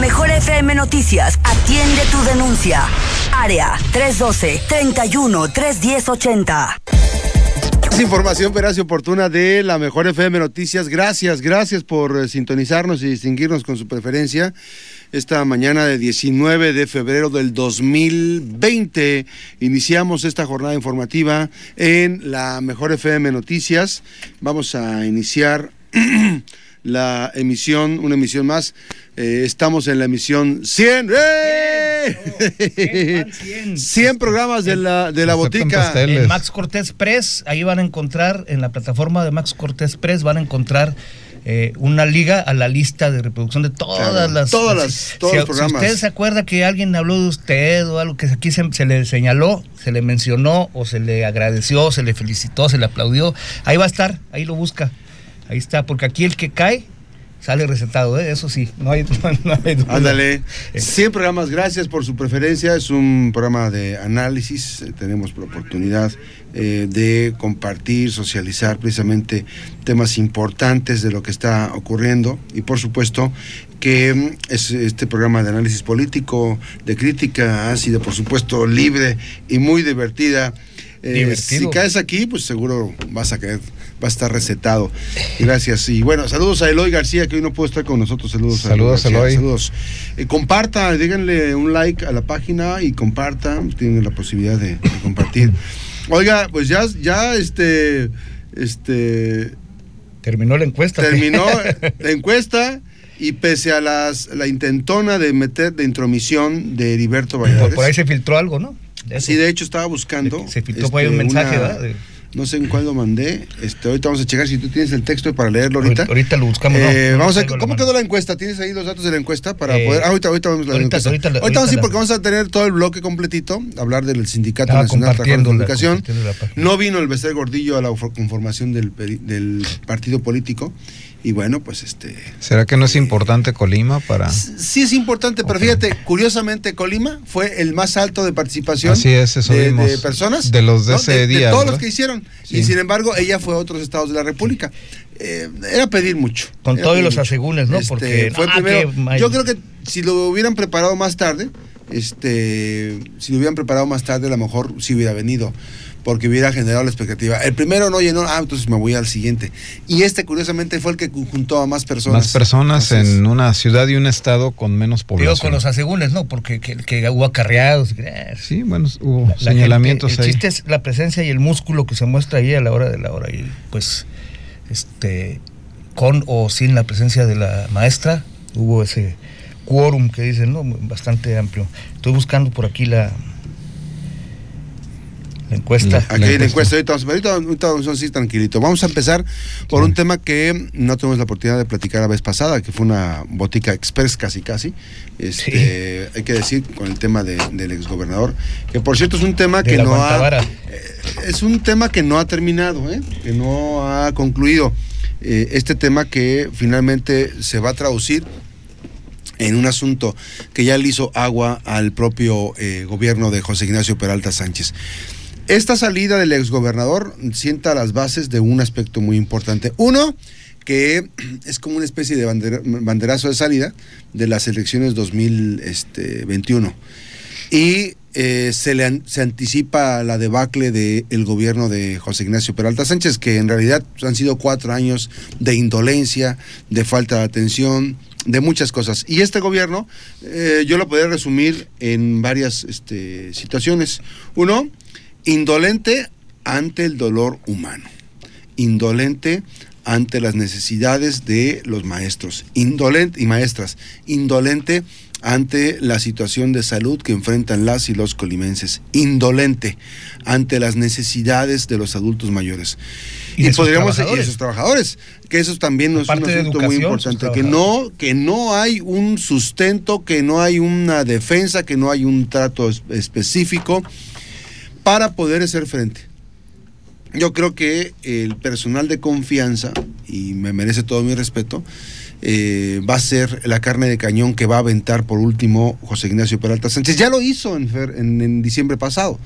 mejor FM Noticias atiende tu denuncia. Área 312-31-310-80. Es información veraz y oportuna de la mejor FM Noticias. Gracias, gracias por eh, sintonizarnos y distinguirnos con su preferencia. Esta mañana de 19 de febrero del 2020 iniciamos esta jornada informativa en la mejor FM Noticias. Vamos a iniciar la emisión, una emisión más. Eh, estamos en la emisión 100. ¡Eh! 100, programas de la, de la botica. En Max Cortés Press, ahí van a encontrar, en la plataforma de Max Cortés Press, van a encontrar eh, una liga a la lista de reproducción de todas las. Todas las, todos los programas. Si usted se acuerda que alguien habló de usted o algo que aquí se, se, le señaló, se le mencionó o se le agradeció, se le felicitó, se le aplaudió, ahí va a estar, ahí lo busca. Ahí está, porque aquí el que cae sale recetado, ¿eh? eso sí, no hay, no hay duda. Ándale, 100 programas, gracias por su preferencia, es un programa de análisis, eh, tenemos la oportunidad eh, de compartir, socializar precisamente temas importantes de lo que está ocurriendo y por supuesto que mm, es este programa de análisis político, de crítica ácida, por supuesto libre y muy divertida. Si caes aquí, pues seguro vas a caer va a estar recetado. Gracias. Y bueno, saludos a Eloy García, que hoy no puede estar con nosotros. Saludos, saludos a Eloy. Saludos. Eh, comparta, díganle un like a la página y comparta. Tienen la posibilidad de, compartir. Oiga, pues ya, ya este, este. Terminó la encuesta. Terminó la encuesta. Y pese a las, la intentona de meter de intromisión de Heriberto Valladares. Por, ahí se filtró algo, ¿no? Sí, de hecho estaba buscando. Se filtró por ahí un este, mensaje, ¿verdad? no sé en cuál lo mandé. Este, ahorita vamos a checar si tú tienes el texto para leerlo ahorita. Ahorita, lo buscamos. Eh, vamos a, ¿Cómo quedó la encuesta? ¿Tienes ahí los datos de la encuesta para eh, poder? Ah, ahorita, ahorita vamos a la ahorita, encuesta. Ahorita, ahorita, ahorita vamos a porque vamos a tener todo el bloque completito, hablar del Sindicato Nacional de Comunicación. No vino el Becer Gordillo a la conformación del, del partido político. Y bueno, pues este. ¿Será que no es importante Colima para.? Sí, es importante, pero fíjate, curiosamente, Colima fue el más alto de participación Así es, eso de, de, personas. De los de ese día. De todos los que hicieron. Y sin embargo, ella fue a otros estados de la República. Eh, era pedir mucho. Con todos los asegúnes, ¿no? Este, Porque. Fue primero, yo creo que si lo hubieran preparado más tarde, este, si lo hubieran preparado más tarde, a lo mejor sí hubiera venido porque hubiera generado la expectativa. El primero no llenó, ah, entonces me voy al siguiente. Y este, curiosamente, fue el que juntó a más personas. Más personas en una ciudad y un estado con menos población. Digo, con los asegúnes, ¿no? Porque que, hubo acarreados. Sí, bueno, hubo señalamientos el, el chiste es la presencia y el músculo que se muestra ahí a la hora de la hora. Y pues, este, con o sin la presencia de la maestra, hubo ese quórum que dicen, ¿no? Bastante amplio. Estoy buscando por aquí la, la encuesta. Aquí hay la encuesta, ahorita, ahorita, vamos a decir tranquilito. Vamos a empezar por un tema que no tuvimos la oportunidad de platicar la vez pasada, que fue una botica express casi casi. Este, Hay que decir con el tema de, del exgobernador, que por cierto es un tema que no ha. Eh, es un tema que no ha terminado, ¿eh? que no ha concluido. Eh, este tema que finalmente se va a traducir en un asunto que ya le hizo agua al propio gobierno de José Ignacio Peralta Sánchez. Esta salida del exgobernador sienta las bases de un aspecto muy importante. Uno, que es como una especie de banderazo de salida de las elecciones 2021. Y eh, se, le, se anticipa la debacle del gobierno de José Ignacio Peralta Sánchez, que en realidad han sido cuatro años de indolencia, de falta de atención, de muchas cosas. Y este gobierno, eh, yo lo podría resumir en varias este, situaciones. Uno, Indolente ante el dolor humano, indolente ante las necesidades de los maestros, indolente y maestras, indolente ante la situación de salud que enfrentan las y los colimenses, indolente ante las necesidades de los adultos mayores. Y, podríamos y esos trabajadores, que eso también es un asunto muy importante, que no que no hay un sustento, que no hay una defensa, que no hay un trato específico para poder hacer frente. Yo creo que el personal de confianza, y me merece todo mi respeto, eh, va a ser la carne de cañón que va a aventar por último José Ignacio Peralta Sánchez. Ya lo hizo en, en, diciembre pasado,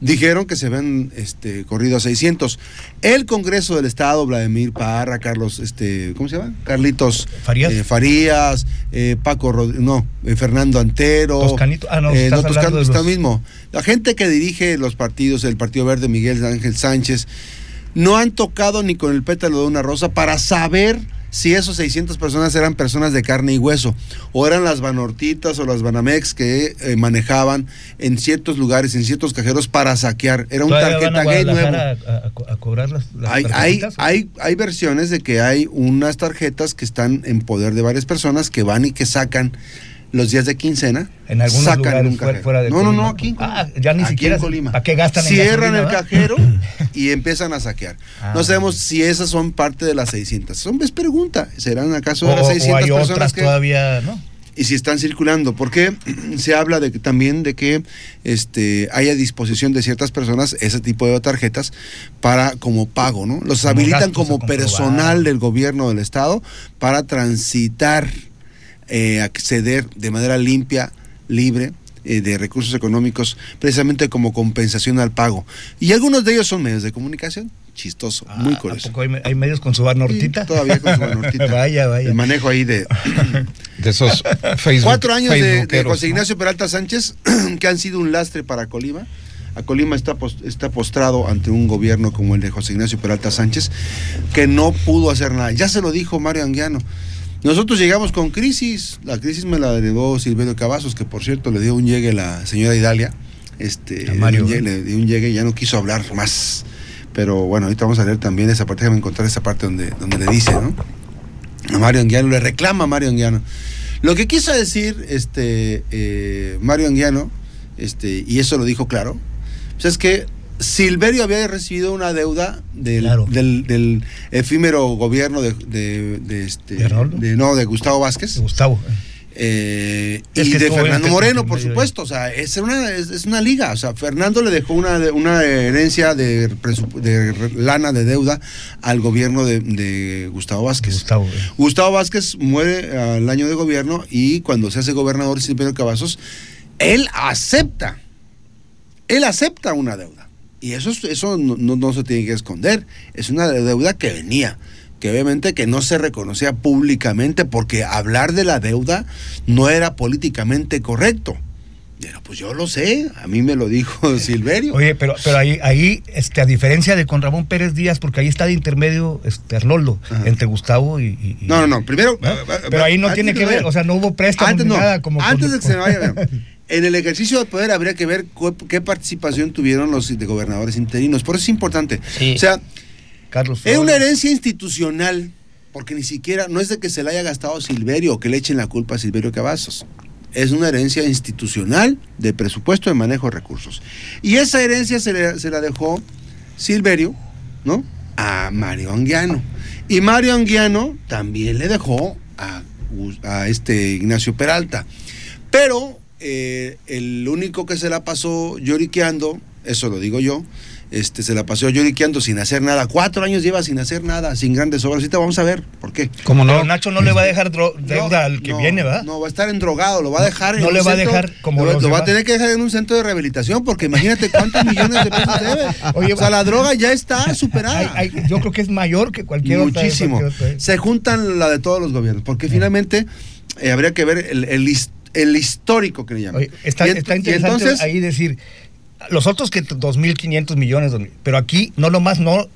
dijeron que se habían este, corrido a 600. El Congreso del Estado, Vladimir Parra, Carlos, este, ¿cómo se llama? Carlitos Farías. eh, Farías, eh, Paco, Rod- no, eh, Fernando Antero. Toscanito. Ah, no, estás no, hablando Toscano de está los- mismo. La gente que dirige los partidos, el Partido Verde, Miguel Ángel Sánchez, no han tocado ni con el pétalo de una rosa para saber si esos 600 personas eran personas de carne y hueso, o eran las Banortitas o las Banamex que eh, manejaban en ciertos lugares, en ciertos cajeros para saquear. Era un ¿Todavía van tarjeta gay nuevo. A, a co- a cobrar las, las Hay, hay, hay versiones de que hay unas tarjetas que están en poder de varias personas que van y que sacan los días de quincena. En algunos sacan lugares un cajero. fuera de No, no, Colima. no, aquí en Colima. Ah, ya ni Aquí siquiera- en Colima. ¿para qué gastan en Cierran el gasolina, cajero y empiezan a saquear. Ah. No sabemos si esas son parte de las 600. Son, es pregunta. ¿Serán acaso O, de las o 600 hay personas otras que, todavía, ¿no? y si están circulando, porque se habla de que también de que este haya disposición de ciertas personas ese tipo de tarjetas para como pago, ¿no? Los habilitan como personal del gobierno del estado para transitar, eh, acceder de manera limpia, libre eh, de recursos económicos, precisamente como compensación al pago. Y algunos de ellos son medios de comunicación. Chistoso, muy Ah, ¿a curioso. poco hay, hay medios con su bar nortita? Sí, todavía con su vaya, vaya. El manejo ahí de De esos Facebook. Cuatro años de, José ¿no? Ignacio Peralta Sánchez que han sido un lastre para Colima. A Colima está, pos- está postrado ante un gobierno como el de José Ignacio Peralta Sánchez, que no pudo hacer nada. Ya se lo dijo Mario Anguiano. Nosotros llegamos con crisis. La crisis me la heredó Silverio Cavazos, que por cierto le dio un llegue la señora Idalia. Este, A Mario, le dio un llegue- le dio un llegue y ya no quiso hablar más. Pero bueno, ahorita vamos a leer también esa parte, déjame encontrar esa parte donde, donde le dice, ¿no? a Mario Anguiano, le reclama a Mario Anguiano. Lo que quiso decir este eh, Mario Anguiano, este, y eso lo dijo claro, pues es que Silverio había recibido una deuda del, Claro. del, del efímero gobierno de, de, de este ¿De no de Gustavo Vázquez Gustavo. eh, Es y de Fernando en- Moreno, en por supuesto. O sea, es una, es, es una liga. O sea, Fernando le dejó una, una herencia de, lana de deuda al gobierno de, de Gustavo Vázquez. Gustavo. eh. Gustavo Vázquez muere al año de gobierno y cuando se hace gobernador Silverio Cavazos, él acepta, él acepta una deuda. Y eso, es- eso no, no- no se tiene que esconder. Es una deuda que venía, que obviamente que no se reconocía públicamente porque hablar de la deuda no era políticamente correcto. Pero pues yo lo sé, a mí me lo dijo Silverio. Oye, pero, pero ahí, ahí este, a diferencia de con Ramón Pérez Díaz, porque ahí está de intermedio este, Arnoldo, Ajá. entre Gustavo y. No, no, no, primero... ¿no? eh, Pero ahí no tiene que ver, o sea, no hubo préstamo Antes, ni no, nada como. antes con- de que se me vaya, en el ejercicio de poder habría que ver qué participación tuvieron los de gobernadores interinos. Por eso es importante. Sí. O sea, Carlos es una herencia institucional, porque ni siquiera, no es de que se la haya gastado Silverio o que le echen la culpa a Silverio Cavazos. Es una herencia institucional de presupuesto de manejo de recursos. Y esa herencia se, le- se la dejó Silverio, ¿no? A Mario Anguiano. Y Mario Anguiano también le dejó a, a este Ignacio Peralta. Pero eh, el único que se la pasó lloriqueando, eso lo digo yo, este, se la pasó lloriqueando sin hacer nada. Cuatro años lleva sin hacer nada, sin grandes obras. Ahorita vamos a ver por qué. ¿Cómo Pero no? Nacho no le va a dejar deuda al que no, viene, ¿verdad? No, va a estar endrogado, lo va a dejar en no un le va a centro- dejar como lo, va a tener que dejar en un centro de rehabilitación porque imagínate cuántos millones de pesos debe. Oye, o sea, la droga ya está superada. Hay- hay- yo creo que es mayor que cualquier otra- Muchísimo. otra. Se juntan la de todos los gobiernos, porque finalmente eh, habría que ver el, el el histórico que le llaman. Oye, está, Y y interesante entonces, ahí decir, los otros que 2.500 millones, 2,000, pero aquí no nomás no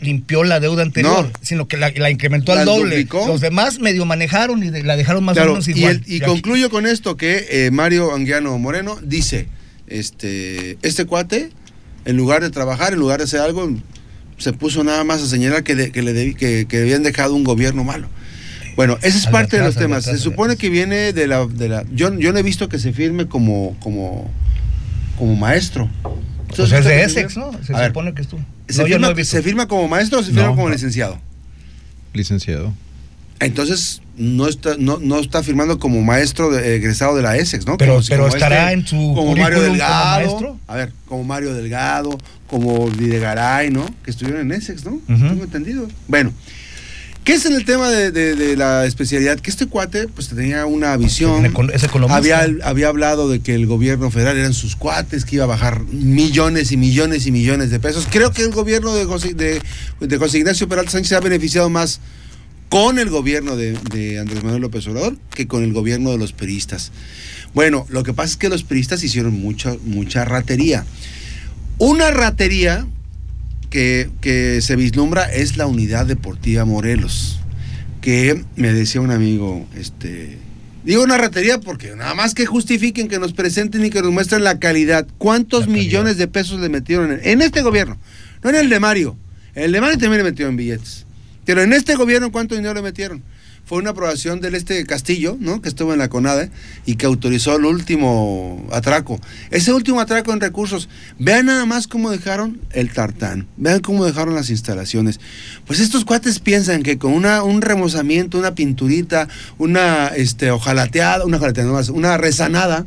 limpió la deuda anterior, No. sino que la, la incrementó al doble. duplicó. Los demás medio manejaron y de- la dejaron más claro, o menos y, igual. el- y aquí- concluyo con esto que eh, Mario Anguiano Moreno dice, este, este cuate, en lugar de trabajar, en lugar de hacer algo, se puso nada más a señalar que, de- que le debí- que, que habían dejado un gobierno malo. Bueno, ese es parte de los temas. atrás, Se supone que viene de la, de la yo, yo no he visto que se firme como, como, como maestro. Pues es de ¿Usted Essex? ¿no? Se A ver, supone que estuvo. ¿Se, No, yo firma, no he visto. ¿Se firma como maestro o se firma No, como licenciado? Licenciado. Entonces, no está, no, no está firmando como maestro de- egresado de la Essex, ¿no? Pero- Como si- pero como estará en su Como Mario como Delgado. maestro. A ver, como Mario Delgado, como Videgaray, ¿no? Que estuvieron en Essex, ¿no? Ujú. Tengo entendido. Bueno, ¿qué ¿Qué es en el tema de, de- de la especialidad? Que este cuate pues tenía una visión. Es. Había, había hablado de que el gobierno federal eran sus cuates, que iba a bajar millones y millones y millones de pesos. Creo que el gobierno de José, de, de José Ignacio Peralta Sánchez se ha beneficiado más con el gobierno de, de Andrés Manuel López Obrador que con el gobierno de los peristas. Bueno, lo que pasa es que los peristas hicieron mucha, mucha ratería. Una ratería que, que se vislumbra es la unidad deportiva Morelos, que me decía un amigo, este, digo una ratería porque nada más que justifiquen, que nos presenten y que nos muestren la calidad. ¿Cuántos La calidad. millones de pesos le metieron en, en este gobierno? No en el de Mario. El de Mario también le metieron billetes. Pero en este gobierno, ¿cuánto dinero le metieron? Fue una aprobación del este Castillo, ¿no? Que estuvo en la CONADE y que autorizó el último atraco. Ese último atraco en recursos, vean nada más cómo dejaron el tartán, vean cómo dejaron las instalaciones. Pues estos cuates piensan que con una, un remozamiento, una pinturita, una este, ojalateada, una ojalateada, una rezanada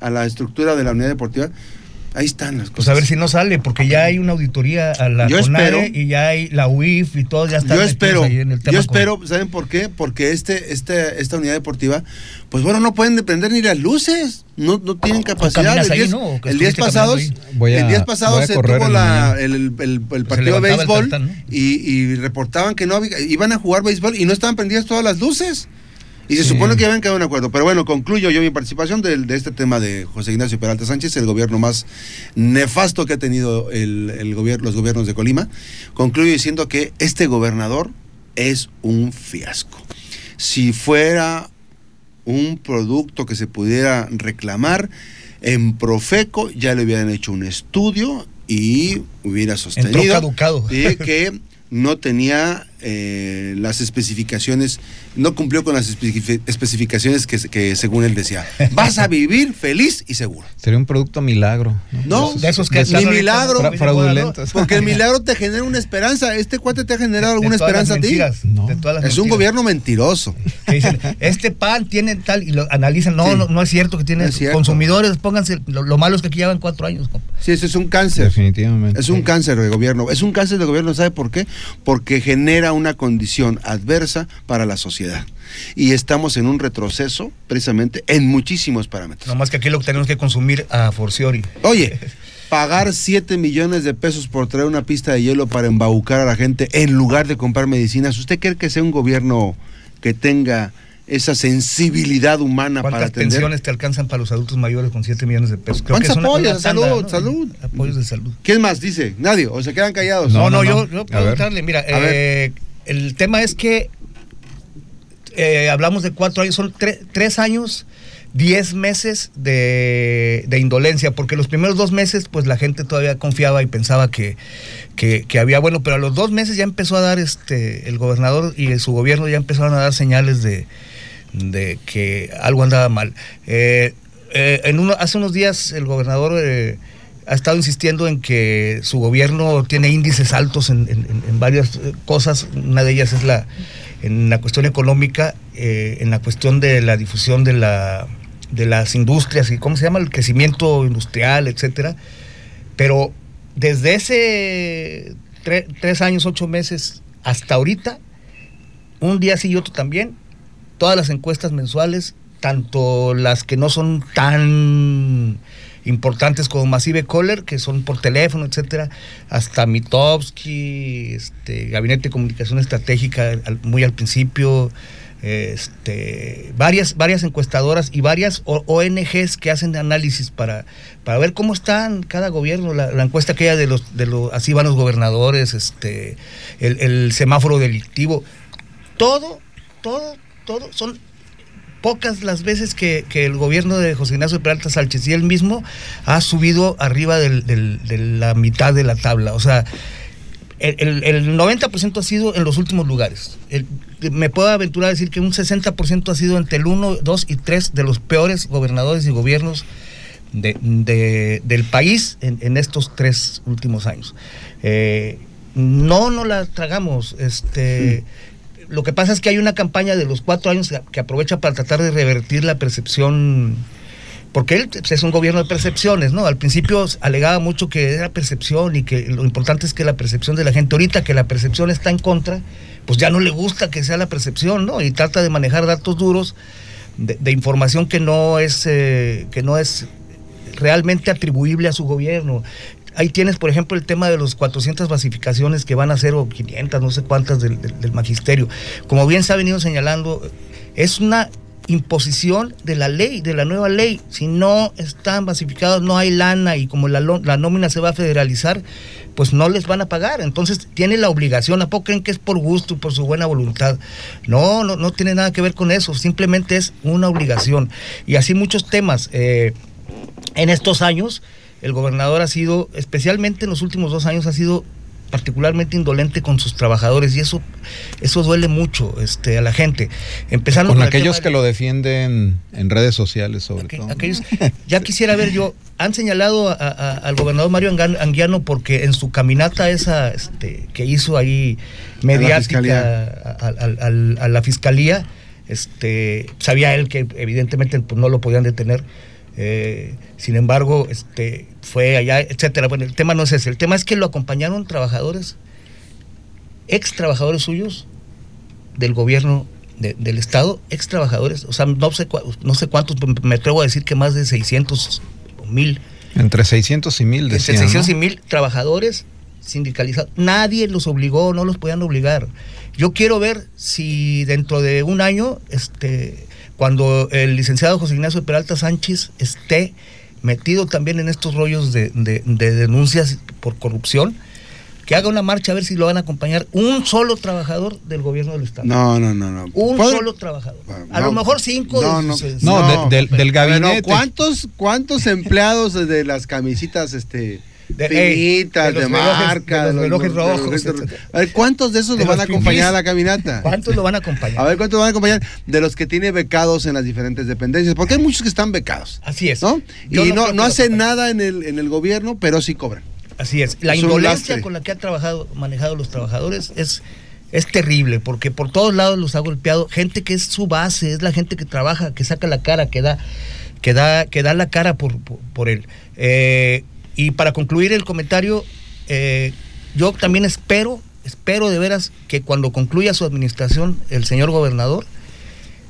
a la estructura de la unidad deportiva, ahí están las cosas. Pues a ver si no sale, porque ya hay una auditoría a la Yo espero- y ya hay la UIF y todo, ya están Yo espero, ahí en el tema yo con- espero, ¿saben por qué? Porque este, este, esta unidad deportiva, pues bueno, no pueden prender ni las luces, no, no tienen capacidad. El ahí, 10 ¿no? ¿O que el 10 estuviste pasados, caminando ahí? Voy a- el 10 pasado voy a se tuvo la el, el- el- el partido de béisbol tartán, ¿no? y, y reportaban que no había- iban a jugar béisbol y no estaban prendidas todas las luces. Y se supone que ya habían quedado en acuerdo. Pero bueno, concluyo yo mi participación de, este tema de José Ignacio Peralta Sánchez, el gobierno más nefasto que ha tenido el, el gobierno, los gobiernos de Colima. Concluyo diciendo que este gobernador es un fiasco. Si fuera un producto que se pudiera reclamar, en Profeco ya le hubieran hecho un estudio y hubiera sostenido que no tenía eh, las especificaciones, no cumplió con las especifi- especificaciones que, que según él decía. Vas a vivir feliz y seguro. Sería un producto milagro. No, De esos que ni milagro, fraudulentos. porque el milagro te genera una esperanza. Este cuate te ha generado De alguna esperanza a ti. No. de todas las Es un mentiras. gobierno mentiroso. Que dicen, este pan tiene tal, y lo analizan, no, Sí. no, no es cierto que tiene No es cierto. consumidores, pónganse, lo, lo malo es que aquí llevan cuatro años, compa. Sí, eso es un cáncer. Definitivamente. Es un cáncer de gobierno. Es un cáncer de gobierno, ¿sabe por qué? Porque genera una condición adversa para la sociedad. Y estamos en un retroceso, precisamente, en muchísimos parámetros. Nomás que aquí lo que tenemos que consumir a forciori. Oye, pagar 7 millones de pesos por traer una pista de hielo para embaucar a la gente en lugar de comprar medicinas, ¿usted cree que sea un gobierno que tenga esa sensibilidad humana para ¿Cuántas atender? pensiones te alcanzan para los adultos mayores con 7 millones de pesos? ¿Cuántos apoyos? una Salud, salud. Apoyos de salud. ¿Quién más dice? Nadie. ¿O se quedan callados? No, no, no, yo, no. entrarle. Mira, eh, el tema es que eh, hablamos de cuatro años, son tre- tres años, diez meses de, de indolencia, porque los primeros dos meses, pues la gente todavía confiaba y pensaba que, que, que había bueno, pero a los dos meses ya empezó a dar este el gobernador y su gobierno ya empezaron a dar señales de, de que algo andaba mal. Eh, eh, en uno, hace unos días el gobernador eh, ha estado insistiendo en que su gobierno tiene índices altos en, en- en- varias cosas. Una de ellas es la en la cuestión económica, en la cuestión de la difusión de la de las industrias y cómo se llama el crecimiento industrial, etcétera. Pero desde ese tre- tres años, ocho meses hasta ahorita, un día sí y otro también, todas las encuestas mensuales, tanto las que no son tan importantes como Massive Caller, que son por teléfono, etcétera, hasta Mitowski, este, Gabinete de Comunicación Estratégica muy al principio, este, varias, varias encuestadoras y varias ONGs que hacen análisis para, para ver cómo están cada gobierno, la, la encuesta aquella de los, de los, así van los gobernadores, este, el, el semáforo delictivo, todo, todo, todo, son pocas las veces que, el gobierno de José Ignacio Peralta Sánchez y él mismo ha subido arriba de la mitad de la tabla. O sea, el, el- el 90% ha sido en los últimos lugares. Me puedo aventurar a decir que un 60% ha sido entre el 1, 2 y 3 de los peores gobernadores y gobiernos de- de- del país en, estos tres últimos años. Eh, no la tragamos. Este, Lo que pasa es que hay una campaña de los cuatro años que- aprovecha para tratar de revertir la percepción porque él pues, es un gobierno de percepciones, ¿no? Al principio alegaba mucho que era percepción y que lo importante es que la percepción de la gente, ahorita que la percepción está en contra, pues ya no le gusta que sea la percepción, ¿no? Y trata de manejar datos duros de, información que no es eh, que no es realmente atribuible a su gobierno. Ahí tienes, por ejemplo, el tema de los 400 basificaciones que van a ser, o 500, no sé cuántas del, magisterio. Como bien se ha venido señalando, es una imposición de la ley, de la nueva ley. Si no están basificados, no hay lana y como la, la, nómina se va a federalizar, pues no les van a pagar. Entonces tiene la obligación. ¿A poco creen que es por gusto por su buena voluntad? No, no, no tiene nada que ver con eso. Simplemente es una obligación. Y así muchos temas. Eh, en estos años, el gobernador ha sido, especialmente en los últimos dos años, ha sido particularmente indolente con sus trabajadores y eso eso duele mucho este a la gente. Empezando con, aquellos que lo defienden en redes sociales sobre todo ya quisiera ver yo han señalado al gobernador Mario Anguiano porque en su caminata esa este, que hizo ahí mediática a la fiscalía, este sabía él que evidentemente pues, no lo podían detener eh, sin embargo, este, fue allá, etcétera. Bueno, el tema no es ese. El tema es que lo acompañaron trabajadores, ex trabajadores suyos del gobierno del Estado, ex trabajadores, o sea, no sé, no sé cuántos, me atrevo a decir que más de 600 o mil. Entre 600 y mil, decían, Entre 600 y mil trabajadores sindicalizados. Nadie los obligó, no los podían obligar. Yo quiero ver si dentro de un año, este cuando el licenciado José Ignacio Peralta Sánchez esté metido también en estos rollos de, denuncias por corrupción, que haga una marcha a ver si lo van a acompañar un solo trabajador del gobierno del Estado. No, no, no, no. Un solo trabajador. a lo mejor cinco. No, no, no, del gabinete. ¿cuántos, ¿Cuántos empleados de las camisitas este de, finitas, de, marca, de los relojes rojos. a ver, ¿cuántos de esos lo van a acompañar a la caminata? ¿Cuántos lo van a acompañar? A ver, ¿cuántos lo van a acompañar? De los que tiene becados en las diferentes dependencias, porque hay muchos que están becados. Así es. ¿no? Y no, no, hacen nada en el, en el gobierno, pero sí cobran. Así es. La indolencia con la que han trabajado, manejado los trabajadores es es terrible porque por todos lados los ha golpeado gente que es su base, es la gente que trabaja, que saca la cara, que da, que da, que da la cara por, por, él. Eh, y para concluir el comentario, eh, yo también espero, espero de veras que cuando concluya su administración el señor gobernador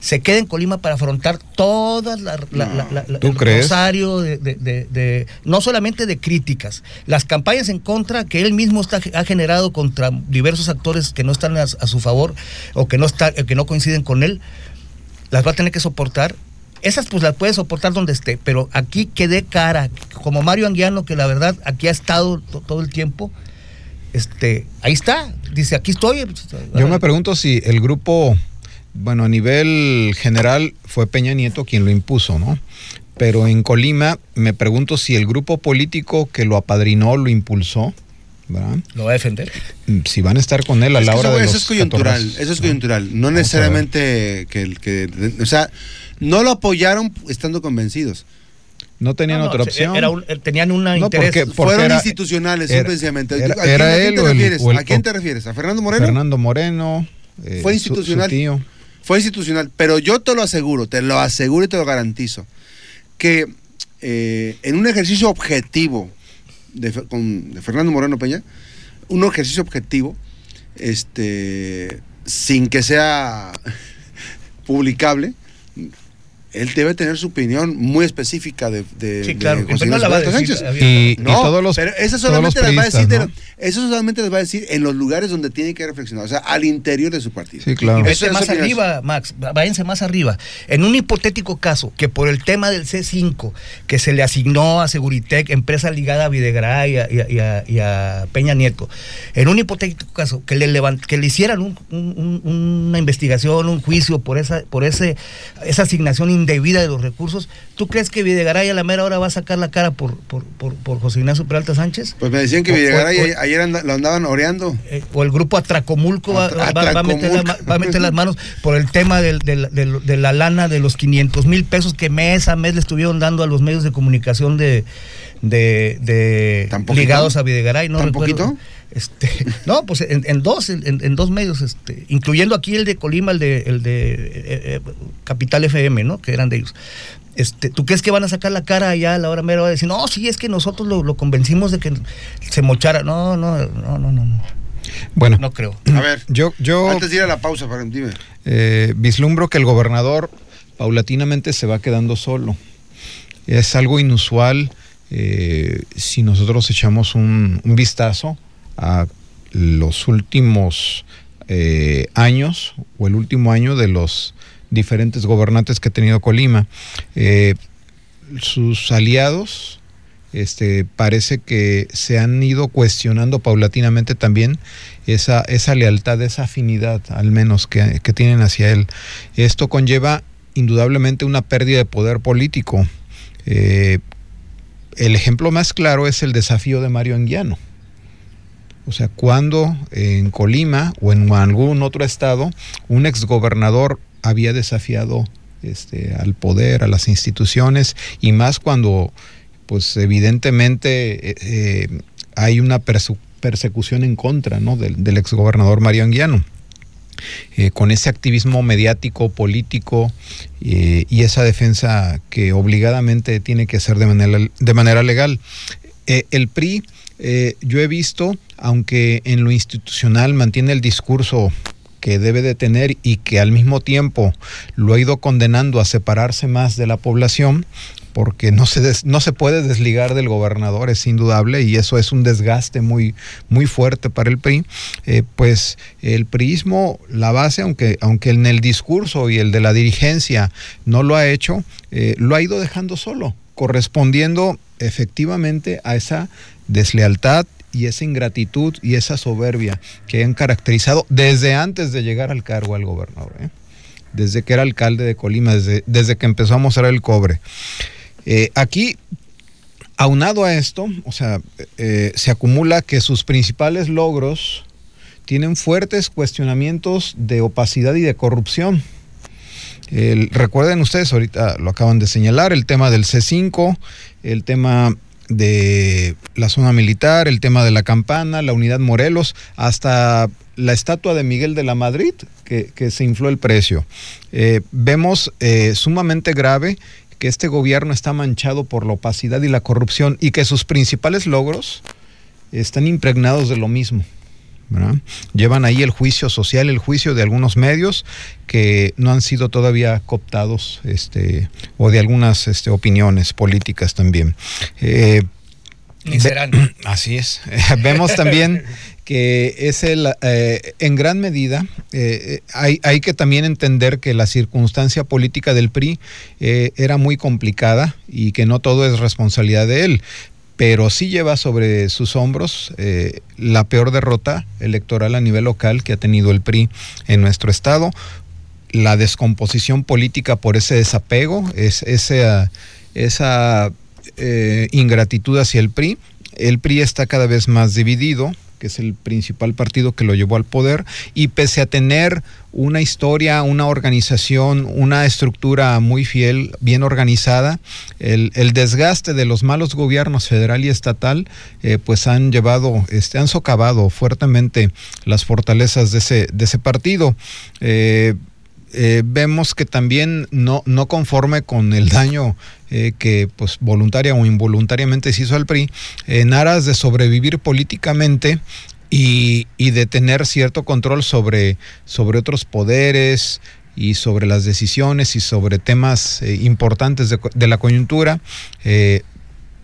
se quede en Colima para afrontar todas la, el rosario de, no solamente de críticas, las campañas en contra que él mismo está, ha generado contra diversos actores que no están a, su favor o que no está, que no coinciden con él, las va a tener que soportar esas pues las puede soportar donde esté, pero aquí quede cara, como Mario Anguiano, que la verdad aquí ha estado todo el tiempo, este, ahí está, dice, aquí estoy. Yo me pregunto si el grupo, bueno, a nivel general fue Peña Nieto quien lo impuso, ¿no? Pero en Colima me pregunto si el grupo político que lo apadrinó, lo impulsó, ¿verdad? Lo va a defender. Si van a estar con él a la hora de Eso es coyuntural, eso es coyuntural. No necesariamente que el que. O sea, no lo apoyaron estando convencidos. No tenían otra opción. tenían una interés. Fueron institucionales, simplemente. Era, él ¿A quién te refieres? ¿A Fernando Moreno? Fernando Moreno. Eh, fue institucional. Fue institucional. Pero yo te lo aseguro, te lo aseguro y te lo garantizo, que eh, en un ejercicio objetivo de, con, Fernando Moreno Peña, un ejercicio objetivo, este, sin que sea publicable, él debe tener su opinión muy específica de, de, sí, claro, José no la va a decir, y, no, y todos los pero eso solamente les va a decir ¿no? eso solamente les va a decir en los lugares donde tiene que reflexionar o sea al interior de su partido. Sí claro. Eso más arriba Max váyanse más arriba. En un hipotético caso que por el tema del C5 que se le asignó a Seguritec empresa ligada a Videgaray y a, y a, y a Peña Nieto en un hipotético caso que le levant, que le hicieran un, un, una investigación un juicio por esa por ese esa asignación indebida de los recursos. ¿Tú crees que Videgaray a la mera hora va a sacar la cara por, por, por, José Ignacio Peralta Sánchez? Pues me decían que Videgaray ayer lo andaban oreando. Eh, o el grupo Atracomulco va, a meter las manos por el tema de la lana de los 500 mil pesos que mes a mes le estuvieron dando a los medios de comunicación de, de, ligados a Videgaray. No ¿Tan poquito? Este, no, pues en, en dos, en, en dos medios, este, incluyendo aquí el de Colima, el de, el de eh, eh, Capital FM, ¿no? Que eran de ellos. Este, ¿Tú crees que van a sacar la cara allá a la hora mera? Va a decir, no, sí, es que nosotros lo, lo convencimos de que se mochara. No, no, no, no, no. no. Bueno, No creo. A ver, yo, yo antes de ir a la pausa, para dime. eh, vislumbro que el gobernador paulatinamente se va quedando solo. Es algo inusual eh, si nosotros echamos un, vistazo a los últimos eh, años o el último año de los diferentes gobernantes que ha tenido Colima. Eh, sus aliados este, parece que se han ido cuestionando paulatinamente también esa, esa lealtad, esa afinidad al menos que, tienen hacia él. Esto conlleva indudablemente una pérdida de poder político. El ejemplo más claro es el desafío de Mario Anguiano. O sea, cuando en Colima o en algún otro estado un exgobernador había desafiado este, al poder, a las instituciones, y más cuando, pues evidentemente, eh, eh, hay una persecución en contra ¿no? del, del exgobernador Mario Anguiano. Eh, con ese activismo mediático, político eh, y esa defensa que obligadamente tiene que ser de manera, de manera legal. Eh, el PRI, yo he visto, aunque en lo institucional mantiene el discurso que debe de tener y que al mismo tiempo lo ha ido condenando a separarse más de la población, porque no se, des- no se puede desligar del gobernador, es indudable, y eso es un desgaste muy, muy fuerte para el PRI, eh, pues el priismo, la base, aunque, aunque en el discurso y el de la dirigencia no lo ha hecho, eh, lo ha ido dejando solo, correspondiendo efectivamente a esa deslealtad y esa ingratitud y esa soberbia que han caracterizado desde antes de llegar al cargo al gobernador, ¿eh? desde que era alcalde de Colima, desde, desde que empezó a mostrar el cobre. Eh, aquí, aunado a esto, o sea, eh, se acumula que sus principales logros tienen fuertes cuestionamientos de opacidad y de corrupción. El- recuerden ustedes, ahorita lo acaban de señalar, el tema del C5, el tema de la zona militar, el tema de la campana, la unidad Morelos, hasta la estatua de Miguel de la Madrid, que, se infló el precio. Eh, vemos sumamente grave que este gobierno está manchado por la opacidad y la corrupción y que sus principales logros están impregnados de lo mismo. ¿verdad? Llevan ahí el juicio social, el juicio de algunos medios que no han sido todavía cooptados este, o de algunas este, opiniones políticas también. Eh, Ni serán. Así es. Vemos también que es el, eh, en gran medida, eh, hay, hay que también entender que la circunstancia política del PRI eh, era muy complicada y que no todo es responsabilidad de él, pero sí lleva sobre sus hombros la peor derrota electoral a nivel local que ha tenido el PRI en nuestro estado, la descomposición política por ese desapego, es, esa, esa ingratitud hacia el PRI. El PRI está cada vez más dividido, que es el principal partido que lo llevó al poder, y pese a tener una historia, una organización, una estructura muy fiel, bien organizada, el, desgaste de los malos gobiernos federal y estatal, eh, pues han llevado, este, han socavado fuertemente las fortalezas de ese, de ese partido. Eh, eh, vemos que también no, no conforme con el daño eh, que pues voluntaria o involuntariamente se hizo al PRI, en aras de sobrevivir políticamente y, y de tener cierto control sobre, sobre otros poderes y sobre las decisiones y sobre temas eh, importantes de, de la coyuntura,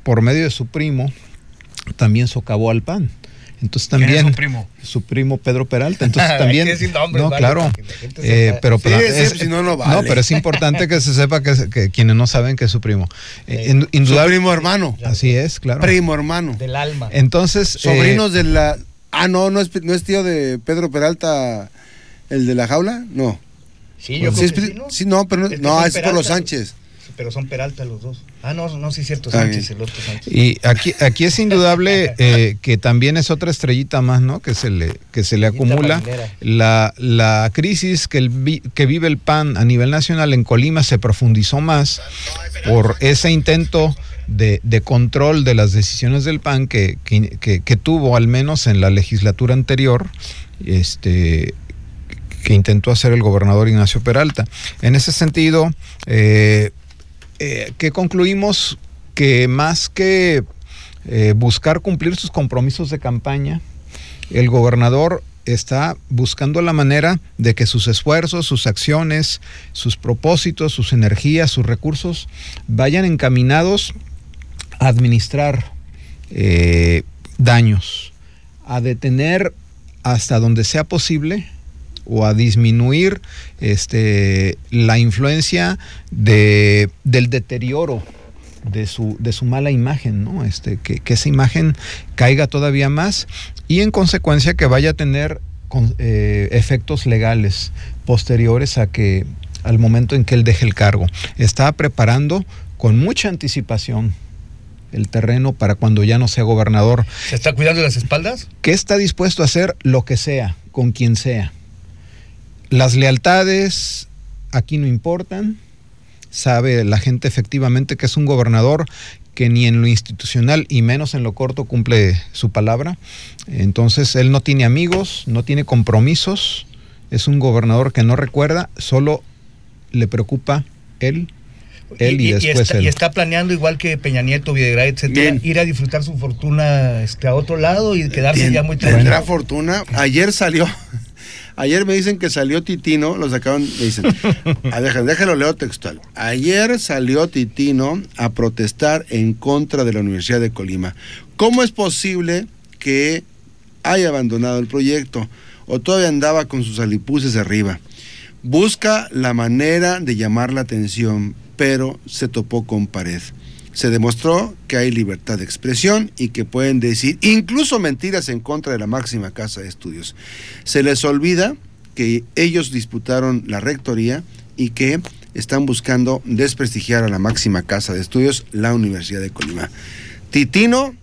por medio de su primo, también socavó al PAN. Entonces ¿Quién es también su primo? su primo Pedro Peralta. Entonces Hay también. que decir nombres, no, vale, claro. Eh, pero Sí, es- si no, no vale. pero es importante que se sepa que, que quienes no saben que es su primo. Eh, Su indudable- primo hermano. Así es, claro. Primo hermano. Del alma. Entonces. eh, Sobrinos de la. Ah, no, no es, no es tío de Pedro Peralta, el de la jaula. No. sí, yo Sí, creo que sí, ¿no? sí, no, pero no, Es no, es por los. Sánchez. Pero son Peralta los dos. Ah, no, no, sí es cierto, Está Sánchez, el otro Sánchez. Y aquí, aquí es indudable eh, que también es otra estrellita más, ¿no? Que se le, que se le acumula. La, la crisis que, el que vive el PAN a nivel nacional en Colima se profundizó más por ese intento de, de control de las decisiones del PAN que, que- que- que tuvo al menos en la legislatura anterior, este, que intentó hacer el gobernador Ignacio Peralta. En ese sentido, eh, eh, que concluimos que más que eh, buscar cumplir sus compromisos de campaña, el gobernador está buscando la manera de que sus esfuerzos, sus acciones, sus propósitos, sus energías, sus recursos vayan encaminados a administrar eh, daños, a detener hasta donde sea posible o a disminuir este, la influencia de, del deterioro de su, de su mala imagen, ¿no? Este, que, que esa imagen caiga todavía más y en consecuencia que vaya a tener con- eh, efectos legales posteriores a que al momento en que él deje el cargo. Está preparando con mucha anticipación el terreno para cuando ya no sea gobernador, ¿Se está cuidando las espaldas? que está dispuesto a hacer lo que sea, con quien sea. Las lealtades aquí no importan. Sabe la gente efectivamente que es un gobernador que ni en lo institucional y menos en lo corto cumple su palabra. Entonces él no tiene amigos, no tiene compromisos. Es un gobernador que no recuerda, solo le preocupa él, él y, después está, él. y está planeando, igual que Peña Nieto, Videgaray, etcétera, Bien. ir a disfrutar su fortuna este, a otro lado y quedarse ya muy Tendrá tranquilo. fortuna. Ayer salió. Ayer me dicen que salió Titino, lo sacaron, me dicen, déjalo, déjalo leo textual. Ayer salió Titino a protestar en contra de la Universidad de Colima. ¿Cómo es posible que haya abandonado el proyecto o todavía andaba con sus alipuses arriba? Busca la manera de llamar la atención, pero se topó con pared. Se demostró que hay libertad de expresión y que pueden decir incluso mentiras en contra de la máxima casa de estudios. Se les olvida que ellos disputaron la rectoría y que están buscando desprestigiar a la máxima casa de estudios, la Universidad de Colima. Titino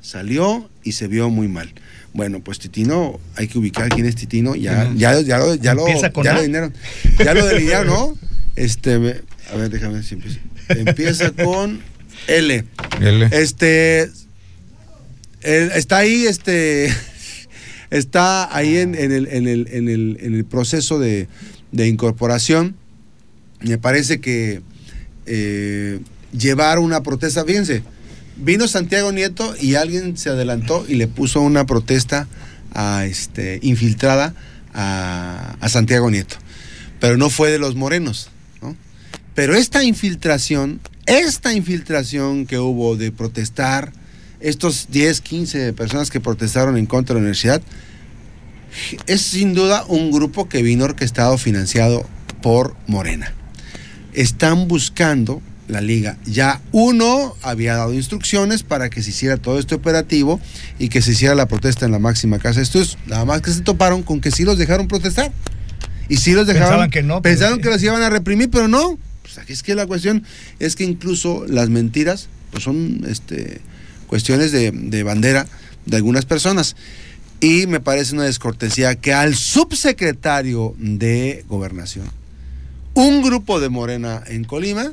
salió y se vio muy mal. Bueno, pues Titino, hay que ubicar quién es Titino, ya, ya, ya, lo, ya, lo, ya lo delinearon. Ya lo delinearon, ¿no? Este, a ver, déjame ver si empieza. Empieza con L. Él- Este. está ahí, este. Está ahí en, en el, en, el, en, el, en el proceso de, de incorporación. Me parece que eh, llevar una protesta, fíjense, vino Santiago Nieto y alguien se adelantó y le puso una protesta a este, infiltrada a, a Santiago Nieto. Pero no fue de los morenos, ¿no? Pero esta infiltración, esta infiltración que hubo de protestar, estos 10, 15 personas que protestaron en contra de la universidad, es sin duda un grupo que vino orquestado, financiado por Morena. Están buscando la liga. Ya uno había dado instrucciones para que se hiciera todo este operativo y que se hiciera la protesta en la máxima casa de estudios. Nada más que se toparon con que sí los dejaron protestar. Y sí los dejaron. Pensaban que no, Pensaron que los iban a reprimir, pero no. Pues aquí es que la cuestión es que incluso las mentiras pues son este, cuestiones de, de bandera de algunas personas. Y me parece una descortesía que al subsecretario de Gobernación, un grupo de Morena en Colima,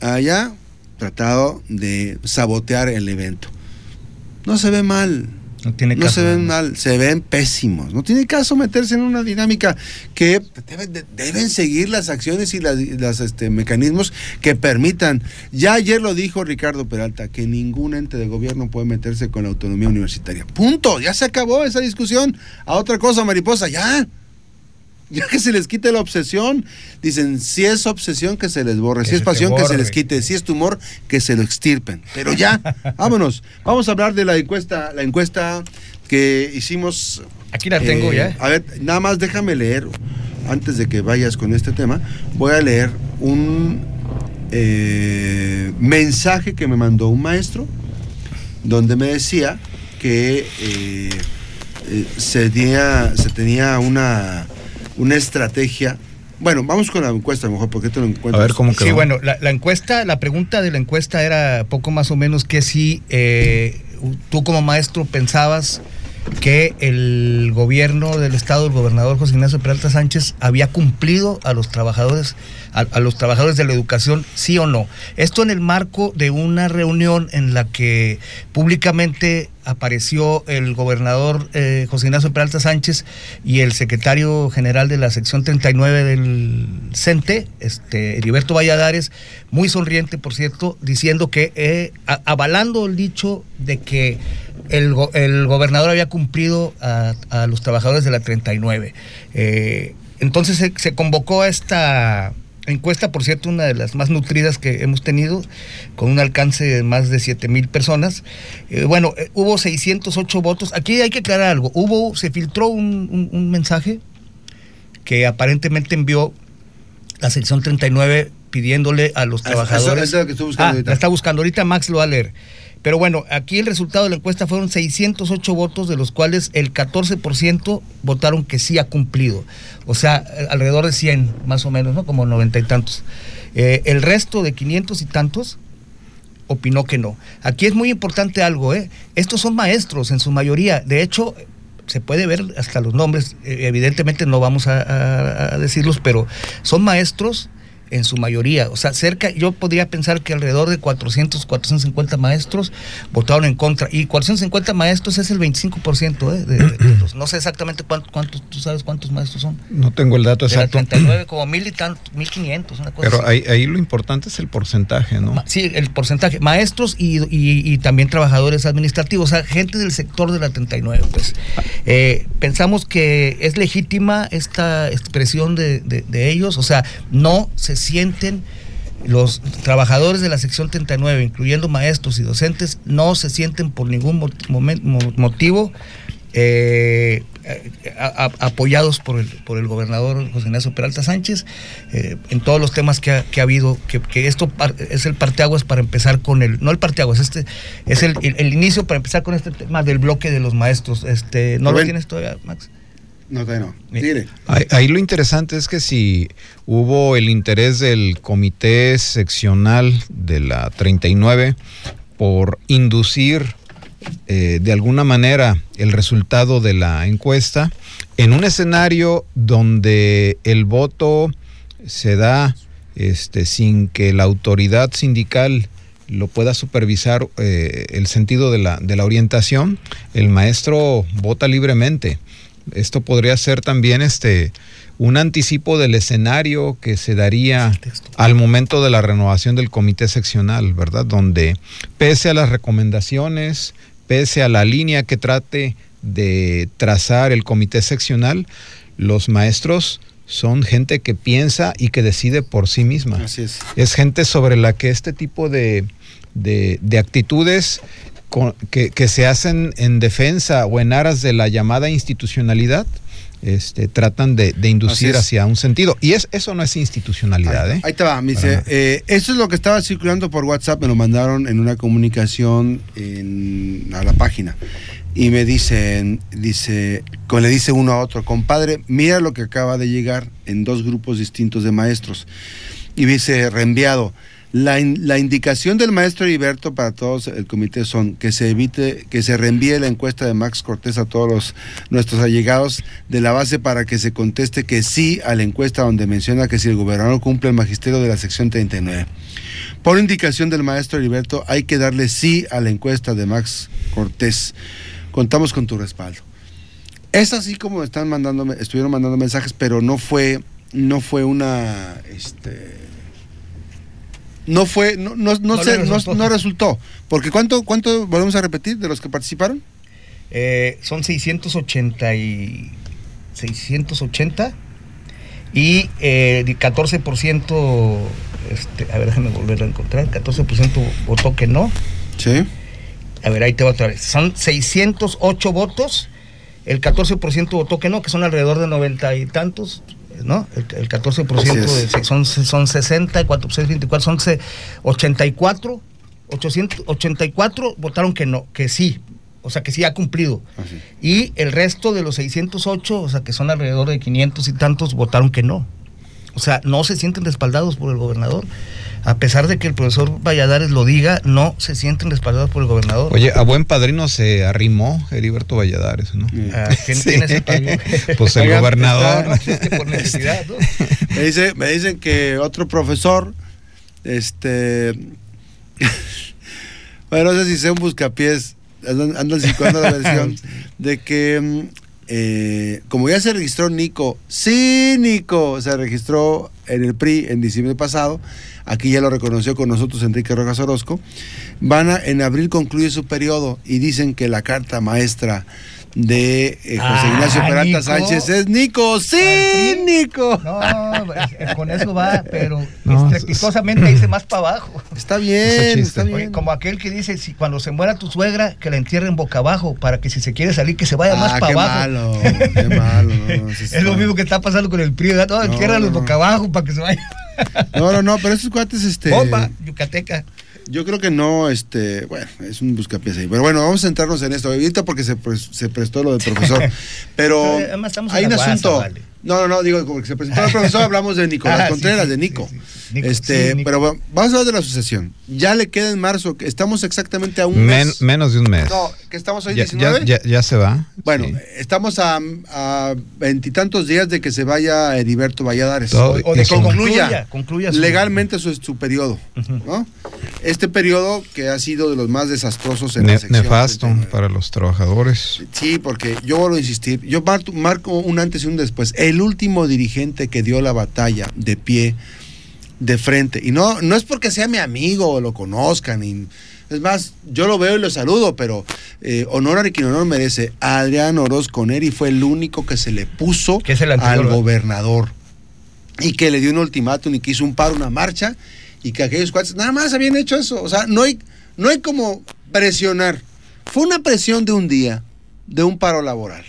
haya tratado de sabotear el evento. No se ve mal, No tiene no caso. se ven mal, se ven pésimos. No tiene caso meterse en una dinámica que deben, de- deben seguir las acciones y las, este, mecanismos que permitan. Ya ayer lo dijo Ricardo Peralta, que ningún ente de gobierno puede meterse con la autonomía universitaria. Punto, ya se acabó esa discusión. A otra cosa, mariposa, ya. Ya que se les quite la obsesión. Dicen, si es obsesión, que se les borre. Que si es pasión, que se les quite. Si es tumor, que se lo extirpen. Pero ya, vámonos. Vamos a hablar de la encuesta, la encuesta que hicimos. Aquí la tengo eh, ya. A ver, nada más déjame leer, antes de que vayas con este tema, voy a leer un eh, mensaje que me mandó un maestro, donde me decía que eh, se, tenía, se tenía una, una estrategia. Bueno, vamos con la encuesta mejor, porque te lo A encuentro. ver cómo quedó. Sí, bueno, la, la encuesta, la pregunta de la encuesta era poco más o menos que si eh, tú como maestro pensabas que el gobierno del estado, el gobernador José Ignacio Peralta Sánchez, había cumplido a los trabajadores, a, los trabajadores de la educación, sí o no. Esto en el marco de una reunión en la que públicamente apareció el gobernador eh, José Ignacio Peralta Sánchez y el secretario general de la sección 39 del CENTE, este, Heriberto Valladares, muy sonriente, por cierto, diciendo que, eh, avalando el dicho de que el, go- el gobernador había cumplido a, a los trabajadores de la 39. Eh, entonces se, se convocó a esta encuesta, por cierto, una de las más nutridas que hemos tenido, con un alcance de más de 7 mil personas. Eh, bueno, eh, hubo 608 votos. Aquí hay que aclarar algo. Hubo, se filtró un, un- un mensaje que aparentemente envió la sección 39 pidiéndole a los Ah, trabajadores. es la que estoy buscando Ah, ahorita. la está buscando. Ahorita Max lo va a leer. Pero bueno, aquí el resultado de la encuesta fueron 608 votos, de los cuales el 14% votaron que sí ha cumplido. O sea, eh, alrededor de 100, más o menos, ¿no? Como 90 y tantos. Eh, el resto de 500 y tantos opinó que no. Aquí es muy importante algo, ¿eh? Estos son maestros en su mayoría. De hecho, se puede ver hasta los nombres, eh, evidentemente no vamos a, a- a decirlos, pero son maestros en su mayoría. O sea, cerca, yo podría pensar que alrededor de 400, 450 maestros votaron en contra. Y 450 maestros es el 25%, ¿eh? de- de- de los- no sé exactamente cuántos, cuántos, tú sabes cuántos maestros son. No tengo el dato exacto. 39, como mil y tantos, 1500, una cosa Pero así. ahí, ahí lo importante es el porcentaje, ¿no? Sí, el porcentaje. Maestros y, y- y también trabajadores administrativos, o sea, gente del sector de la 39. Pues. Eh, pensamos que es legítima esta expresión de, de- de ellos, o sea, no se sienten. Los trabajadores de la sección 39, incluyendo maestros y docentes, no se sienten por ningún motivo eh, a- a- apoyados por el, por el gobernador José Ignacio Peralta Sánchez eh, en todos los temas que ha, que ha habido, que, que esto par- es el parteaguas para empezar con el, no el parteaguas, este es el, el- el inicio para empezar con este tema del bloque de los maestros. Este, ¿No lo tienes todavía, Max? No, no. Mire. Ahí, ahí lo interesante es que si hubo el interés del comité seccional de la 39 por inducir eh, de alguna manera el resultado de la encuesta en un escenario donde el voto se da este, sin que la autoridad sindical lo pueda supervisar eh, el sentido de la, de la orientación, el maestro vota libremente. Esto podría ser también este un anticipo del escenario que se daría al momento de la renovación del comité seccional, ¿verdad? Donde pese a las recomendaciones, pese a la línea que trate de trazar el comité seccional, los maestros son gente que piensa y que decide por sí misma Así es. es gente sobre la que este tipo de, de- de actitudes que, que se hacen en defensa o en aras de la llamada institucionalidad, este, tratan de, inducir hacia un sentido. Y es, eso no es institucionalidad, Ahí, ¿eh? ahí te va, me dice, eh, esto es lo que estaba circulando por WhatsApp, me lo mandaron en una comunicación en- a la página. Y me dicen, dice, le dice uno a otro, compadre, mira lo que acaba de llegar en dos grupos distintos de maestros. Y dice, reenviado, la, la indicación del maestro Heriberto para todos el comité son que se evite, que se reenvíe la encuesta de Max Cortés a todos los, nuestros allegados de la base para que se conteste que sí a la encuesta donde menciona que si el gobernador cumple el magisterio de la sección 39. Por indicación del maestro Heriberto, hay que darle sí a la encuesta de Max Cortés. Contamos con tu respaldo. Es así como están mandando, estuvieron mandando mensajes, pero no fue, no fue una, este, no fue, no, no, no, No se- resultó. no resultó. Porque cuánto, cuánto volvemos a repetir de los que participaron? Eh, son 680 y 680 y eh, de 14%, este, a ver, déjame volver a encontrar, 14% votó que no. Sí. A ver, ahí te va otra vez. Son 608 votos, el 14% votó que no, que son alrededor de 90 y tantos, ¿no? El, el 14% Así de, son, son 60, 4, 6, 24, son se- 84, 800, 84 votaron que no, que sí, o sea, que sí ha cumplido. Así. Y el resto de los 608, o sea, que son alrededor de 500 y tantos, votaron que no. O sea, no se sienten respaldados por el gobernador. A pesar de que el profesor Valladares lo diga, no se sienten respaldados por el gobernador. Oye, a buen padrino se arrimó Heriberto Valladares, ¿no? Ah, ¿quién, quién es el padrino? Pues el gobernador. Es que por necesidad, ¿no? Me, dice, me dicen que otro profesor, este. bueno, no sé si sea un buscapiés, andan, andan la versión de que, mm, eh, como ya se registró Nico, sí, Nico, se registró en el PRI en diciembre pasado, aquí ya lo reconoció con nosotros Enrique Rojas Orozco, van a, en abril concluye su periodo y dicen que la carta maestra de eh, José Ah, Ignacio Peralta Nico. Sánchez es Nico, sí, ¿Al PRI? Nico. No, con eso va, pero No, estrepitosamente dice más para abajo. Está bien, está bien. Oye, como aquel que dice, si cuando se muera tu suegra, que la entierren boca abajo, para que si se quiere salir, que se vaya más Ah, para qué abajo. malo, qué malo. No, no, sí Es lo mismo que está pasando con el PRI, ¿verdad? No, No, entiérralos no, no. boca abajo para que se vaya. No, no, no, pero estos cuates, este. Bomba, yucateca. Yo creo que no, este. Bueno, es un buscapiés ahí. Pero bueno, vamos a centrarnos en esto. Ahorita porque se, pres- se prestó lo del profesor. Pero además hay un guasa, asunto. vale. No, no, no, digo, porque se presentó el profesor, hablamos de Nicolás Ah, Contreras, sí, de Nico. sí. Nico, este, sí, pero bueno, vamos a hablar de la asociación. Ya le queda en marzo, que estamos exactamente a un Men- mes. menos de un mes. No, que estamos hoy ya, 19. ya- ya- ya se va. Bueno, Sí. estamos a veintitantos días de que se vaya Heriberto Valladares. Todo- O de que con- concluya, concluya su- legalmente su, su periodo. ¿no? Este periodo que ha sido de los más desastrosos en Ne- la sección nefasto 39. para los trabajadores. Sí, porque yo vuelvo a insistir, yo mar- marco un antes y un después. El último dirigente que dio la batalla de pie, de frente, y no, no es porque sea mi amigo o lo conozcan, y, es más, yo lo veo y lo saludo, pero eh, honor a quien honor merece. Adrián Orozco Neri fue el único que se le puso Que es el anterior, al gobernador y que le dio un ultimátum y que hizo un paro, una marcha, y que aquellos cuates nada más habían hecho eso. O sea, no hay, no hay como presionar. Fue una presión de un día, de un paro laboral,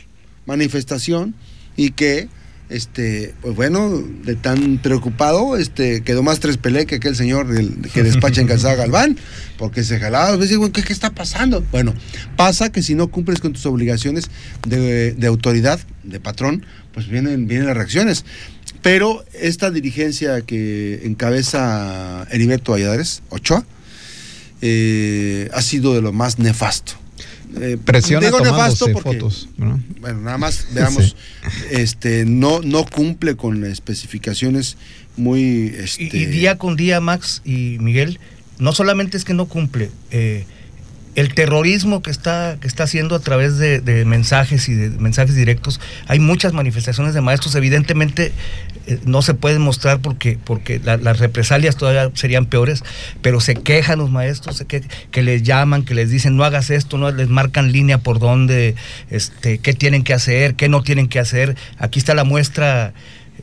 manifestación, y que, este, pues bueno, de tan preocupado, este, quedó más tres pelé que aquel señor que despacha en Calzada Galván, porque se jalaba, veces, bueno, ¿qué, está pasando? Bueno, pasa que si no cumples con tus obligaciones de, de autoridad, de patrón, pues vienen, vienen las reacciones. Pero esta dirigencia que encabeza Heriberto Valladares, Ochoa, eh, ha sido de lo más nefasto. Eh, Presiona digo tomándose porque- fotos. ¿no? Bueno, nada más veamos, este, no, no cumple con especificaciones muy Y, este, y día con día, Max y Miguel, no solamente es que no cumple, eh, el terrorismo que está, que está haciendo a través de, de mensajes y de mensajes directos, hay muchas manifestaciones de maestros, evidentemente eh, no se pueden mostrar porque, porque la- las represalias todavía serían peores, pero se quejan los maestros, que, que les llaman, que les dicen no hagas esto, no les marcan línea por dónde, este, qué tienen que hacer, qué no tienen que hacer. Aquí está la muestra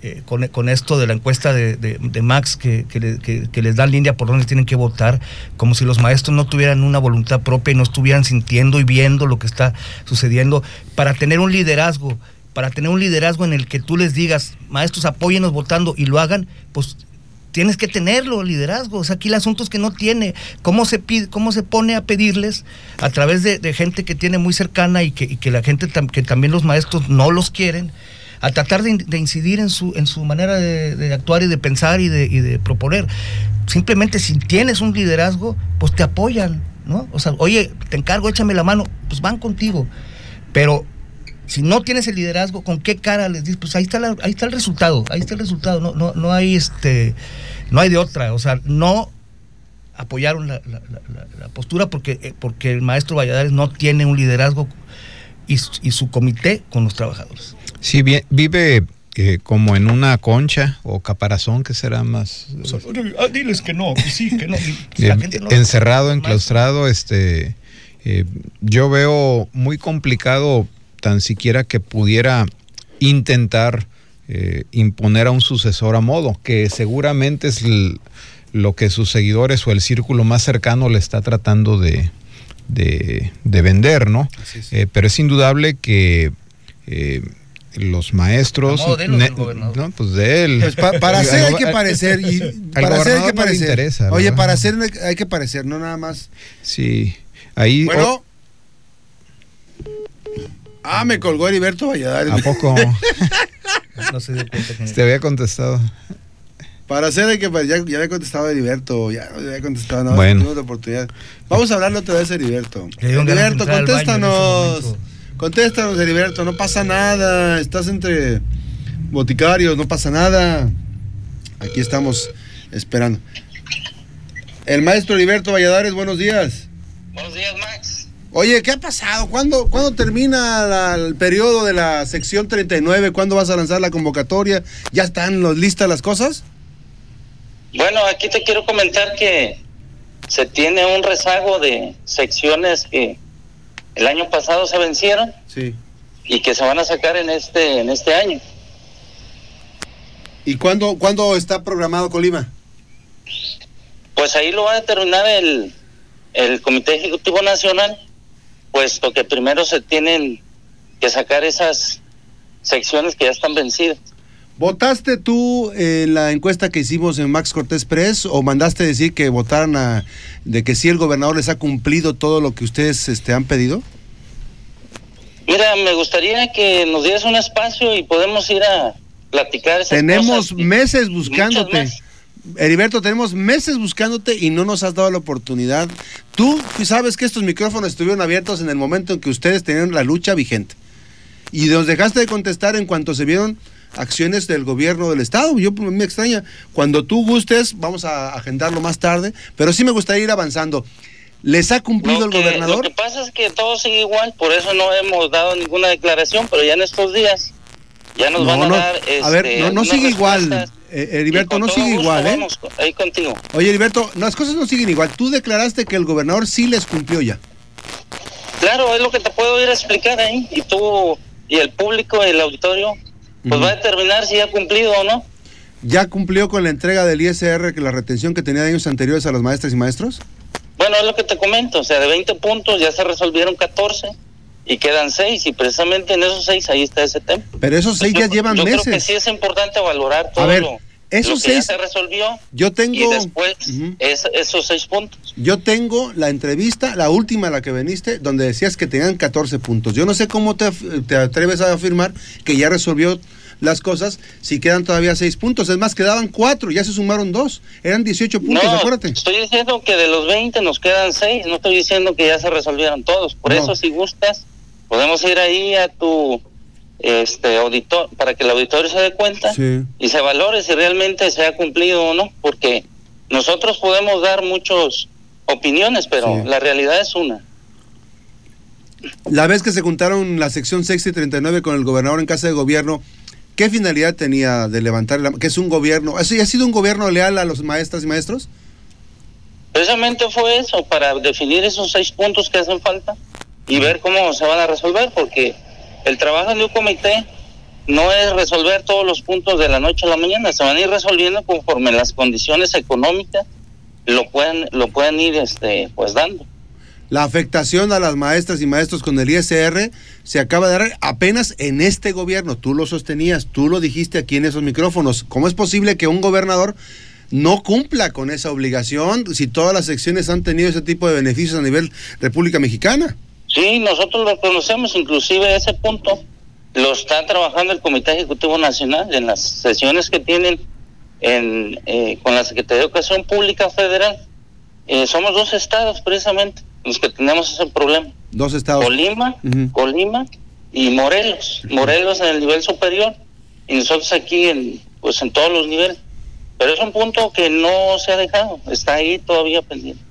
eh, con, con esto de la encuesta de, de- Max que, que le- que- que les dan línea por donde tienen que votar, como si los maestros no tuvieran una voluntad propia y no estuvieran sintiendo y viendo lo que está sucediendo, para tener un liderazgo, para tener un liderazgo en el que tú les digas, maestros, apóyenos votando y lo hagan, pues tienes que tenerlo, liderazgo. O sea, aquí el asunto es que no tiene. ¿Cómo se pide, cómo se pone a pedirles a través de, gente que tiene muy cercana y que, que la gente que también los maestros no los quieren? a tratar de, in- de incidir en su, en su manera de, de actuar y de pensar y de, y de proponer. Simplemente si tienes un liderazgo, pues te apoyan, ¿no? O sea, oye, te encargo, échame la mano, pues van contigo. Pero si no tienes el liderazgo, ¿con qué cara les dices? Pues ahí está, la- ahí está el resultado, ahí está el resultado, no, no, no hay este, no hay de otra, o sea, no apoyaron la, la- la- la- la postura porque, eh, porque el maestro Valladares no tiene un liderazgo y, su- y su comité con los trabajadores. Sí, bien- vive eh, como en una concha o caparazón, que será más. Ah, diles que no, que sí, que no. y la gente no- encerrado, enclaustrado, este. eh, yo veo muy complicado tan siquiera que pudiera intentar eh, imponer a un sucesor a modo, que seguramente es lo que sus seguidores o el círculo más cercano le está tratando de, de- de vender, ¿no? Es. Eh, pero es indudable que eh, los maestros... A modo de él ne- no, pues de él. Pues pa- para hacer hay que parecer y al para hacer hay que no parecer. interesa, Oye, para hacer hay que parecer, no nada más. Sí, ahí... Bueno. Ah, me colgó Heriberto Valladares. ¿A poco No se dio cuenta que- te había contestado? Para hacer hay que ya, ya había contestado Heriberto, ya no había contestado nada. Bueno. oportunidad. Vamos a hablarle otra vez a Heriberto. Heriberto, contéstanos. Contéstanos, Heriberto, no pasa nada. Estás entre boticarios, no pasa nada. Aquí estamos esperando. El maestro Heriberto Valladares, buenos días. Buenos días, Max. Oye, ¿qué ha pasado? ¿Cuándo, ¿cuándo termina la- el periodo de la sección 39? ¿Cuándo vas a lanzar la convocatoria? ¿Ya están los- listas las cosas? Bueno, aquí te quiero comentar que se tiene un rezago de secciones que el año pasado se vencieron Sí. y que se van a sacar en este en este año. ¿Y cuándo, cuándo está programado Colima? Pues ahí lo va a determinar el, el Comité Ejecutivo Nacional, puesto que primero se tienen que sacar esas secciones que ya están vencidas. ¿Votaste tú en la encuesta que hicimos en Max Cortés Press o mandaste decir que votaran a, de que sí el gobernador les ha cumplido todo lo que ustedes este, han pedido? Mira, me gustaría que nos dieras un espacio y podemos ir a platicar. esas Tenemos cosas meses buscándote. más. Heriberto, tenemos meses buscándote y no nos has dado la oportunidad. Tú sabes que estos micrófonos estuvieron abiertos en el momento en que ustedes tenían la lucha vigente. Y nos dejaste de contestar en cuanto se vieron acciones del gobierno del estado. Yo pues, me extraña. Cuando tú gustes, vamos a agendarlo más tarde, pero sí me gustaría ir avanzando. ¿Les ha cumplido el gobernador? Lo que pasa es que todo sigue igual, por eso no hemos dado ninguna declaración, pero ya en estos días ya nos No, van a no. dar. A ver, este, no- no algunas sigue igual. Eh, Heriberto, no sigue gusto igual, ¿eh? vamos ahí contigo. Oye, Heriberto, las cosas no siguen igual. Tú declaraste que el gobernador sí les cumplió ya. Claro, es lo que te puedo ir a explicar ahí, y tú y el público, el auditorio, pues va a determinar si ha cumplido o no. ¿Ya cumplió con la entrega del ISR que la retención que tenía de años anteriores a las maestras y maestros? Bueno, es lo que te comento, o sea, de 20 puntos ya se resolvieron 14 y quedan 6, y precisamente en esos 6 ahí está ese tema. Pero esos seis Yo- ya llevan yo meses. creo que sí es importante valorar todo ver, lo, esos lo que seis- ya se resolvió Yo tengo, y después es- esos seis puntos. yo tengo la entrevista, la última a la que veniste, donde decías que tenían 14 puntos. Yo no sé cómo te, te atreves a afirmar que ya resolvió las cosas si quedan todavía 6 puntos. Es más, quedaban 4, ya se sumaron 2. Eran 18 puntos, no, acuérdate. estoy diciendo que de los 20 nos quedan 6, no estoy diciendo que ya se resolvieron todos. Por No. eso, si gustas, podemos ir ahí a tu este auditor para que el auditorio se dé cuenta Sí. y se valore si realmente se ha cumplido o no, porque nosotros podemos dar muchas opiniones, pero Sí. la realidad es una. La vez que se juntaron la sección 6 y 39 con el gobernador en casa de gobierno, ¿qué finalidad tenía de levantar la, que es un gobierno? ¿Ha sido ha sido un gobierno leal a los maestras y maestros? Precisamente fue eso, para definir esos seis puntos que hacen falta y ver cómo se van a resolver, porque el trabajo de un comité no es resolver todos los puntos de la noche a la mañana, se van a ir resolviendo conforme las condiciones económicas lo puedan, lo puedan ir este, pues dando. La afectación a las maestras y maestros con el ISR se acaba de dar apenas en este gobierno. Tú lo sostenías, tú lo dijiste aquí en esos micrófonos. ¿Cómo es posible que un gobernador no cumpla con esa obligación si todas las secciones han tenido ese tipo de beneficios a nivel República Mexicana? Sí, nosotros lo conocemos, inclusive ese punto lo está trabajando el Comité Ejecutivo Nacional en las sesiones que tienen en, eh, con la Secretaría de Educación Pública Federal. Eh, somos dos estados precisamente los que tenemos ese problema. Dos estados. Colima. Colima y Morelos. Morelos en el nivel superior y nosotros aquí en, pues en todos los niveles. Pero es un punto que no se ha dejado, está ahí todavía pendiente.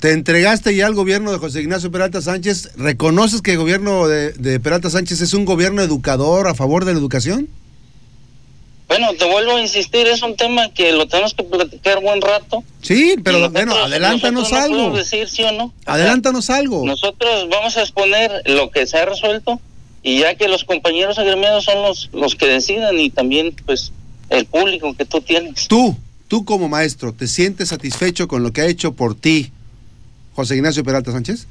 ¿Te entregaste ya al gobierno de José Ignacio Peralta Sánchez? ¿Reconoces que el gobierno de, de Peralta Sánchez es un gobierno educador a favor de la educación? Bueno, te vuelvo a insistir, es un tema que lo tenemos que platicar buen rato. Sí, pero nosotros- bueno, adelántanos no algo. podemos decir sí o no. O sea, Adelántanos algo. Nosotros vamos a exponer lo que se ha resuelto y ya que los compañeros agremiados son los, los que decidan y también pues el público que tú tienes. Tú, tú como maestro, ¿te sientes satisfecho con lo que ha hecho por ti José Ignacio Peralta Sánchez?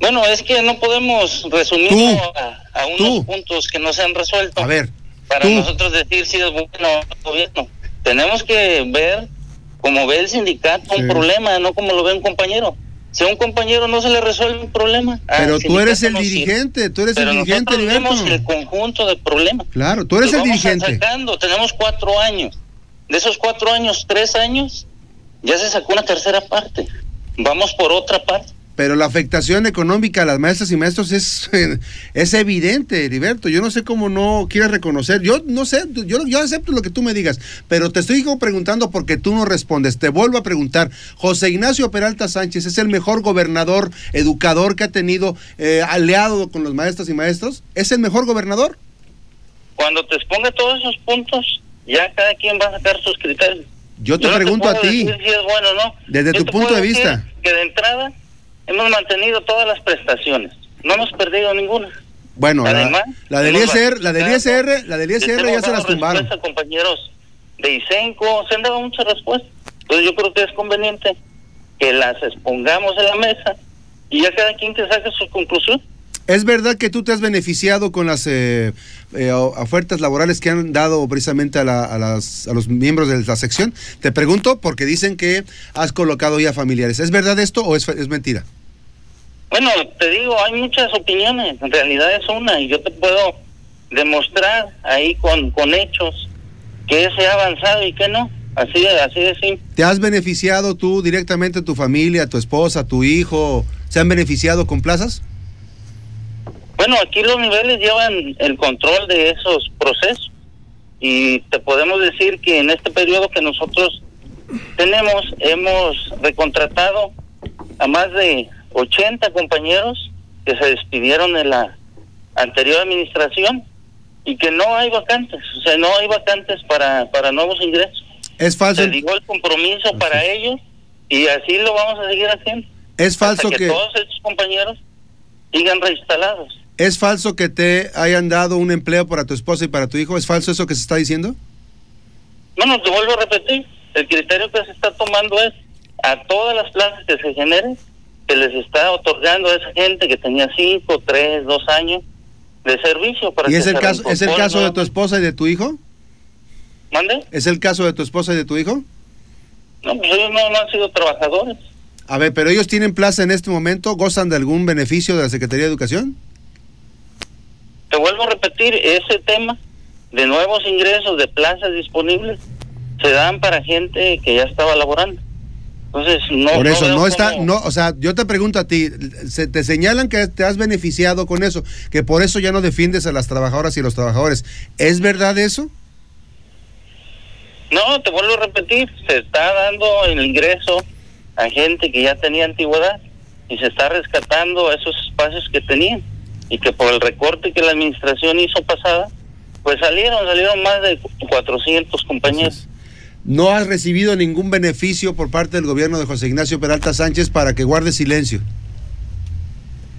Bueno, es que no podemos resumirlo a, a unos tú. puntos que no se han resuelto A ver, para tú. nosotros decir si es bueno o gobierno. Tenemos que ver como ve el sindicato un Sí. problema, no como lo ve un compañero. Si a un compañero no se le resuelve un problema. pero tú eres el sirve. dirigente, tú eres Pero el dirigente, vemos el conjunto de problemas. Claro, tú eres Los el vamos dirigente. sacando, tenemos cuatro años. De esos cuatro años, tres años, ya se sacó una tercera parte. Vamos por otra parte. Pero la afectación económica a las maestras y maestros es, es evidente, Heriberto. Yo no sé cómo no quieres reconocer. Yo no sé, yo, yo acepto lo que tú me digas, pero te estoy preguntando porque tú no respondes. Te vuelvo a preguntar. José Ignacio Peralta Sánchez es el mejor gobernador, educador que ha tenido eh, aliado con los maestros y maestros. ¿Es el mejor gobernador? Cuando te exponga todos esos puntos, ya cada quien va a sacar sus criterios. Yo te pregunto a ti. Desde tu punto de vista. Que de entrada hemos mantenido todas las prestaciones. No hemos perdido ninguna. Bueno, Además, la, del ISR, la del ISR, la del ISR ya se las tumbaron. compañeros de ISENCO, se han dado muchas respuestas. Entonces yo creo que es conveniente que las expongamos en la mesa y ya cada quien que saque su conclusión. ¿Es verdad que tú te has beneficiado con las eh, eh, ofertas laborales que han dado precisamente a, las, a, los miembros de la sección? Te pregunto porque dicen que has colocado ya familiares. ¿Es verdad esto o es, es mentira? Bueno, te digo, hay muchas opiniones. En realidad es una y yo te puedo demostrar ahí con, con hechos que se ha avanzado y que no. Así, así de simple. ¿Te has beneficiado tú directamente, tu familia, tu esposa, tu hijo? ¿Se han beneficiado con plazas? Bueno, aquí los niveles llevan el control de esos procesos y te podemos decir que en este periodo que nosotros tenemos hemos recontratado a más de 80 compañeros que se despidieron en la anterior administración y que no hay vacantes, o sea, no hay vacantes para, para nuevos ingresos. Es falso. Se dio el compromiso para ellos y así lo vamos a seguir haciendo. Es falso que, que todos estos compañeros sigan reinstalados. ¿Es falso que te hayan dado un empleo para tu esposa y para tu hijo? ¿Es falso eso que se está diciendo? No, no, te vuelvo a repetir. El criterio que se está tomando es a todas las plazas que se generen, que les está otorgando a esa gente que tenía cinco, tres, dos años de servicio. Para ¿Y es el, caso, es el caso de tu esposa y de tu hijo? ¿Mande? ¿Es el caso de tu esposa y de tu hijo? No, pues ellos no, no han sido trabajadores. A ver, pero ellos tienen plaza en este momento, ¿gozan de algún beneficio de la Secretaría de Educación? Te vuelvo a repetir, ese tema de nuevos ingresos, de plazas disponibles, se dan para gente que ya estaba laborando. Entonces, no. Por eso, no, está, no, o sea, yo te pregunto a ti, se te señalan que te has beneficiado con eso, que por eso ya no defiendes a las trabajadoras y los trabajadores. ¿Es verdad eso? No, te vuelvo a repetir, se está dando el ingreso a gente que ya tenía antigüedad y se está rescatando esos espacios que tenían y que por el recorte que la administración hizo pasada, pues salieron, salieron más de 400 compañeros. ¿No has recibido ningún beneficio por parte del gobierno de José Ignacio Peralta Sánchez para que guarde silencio?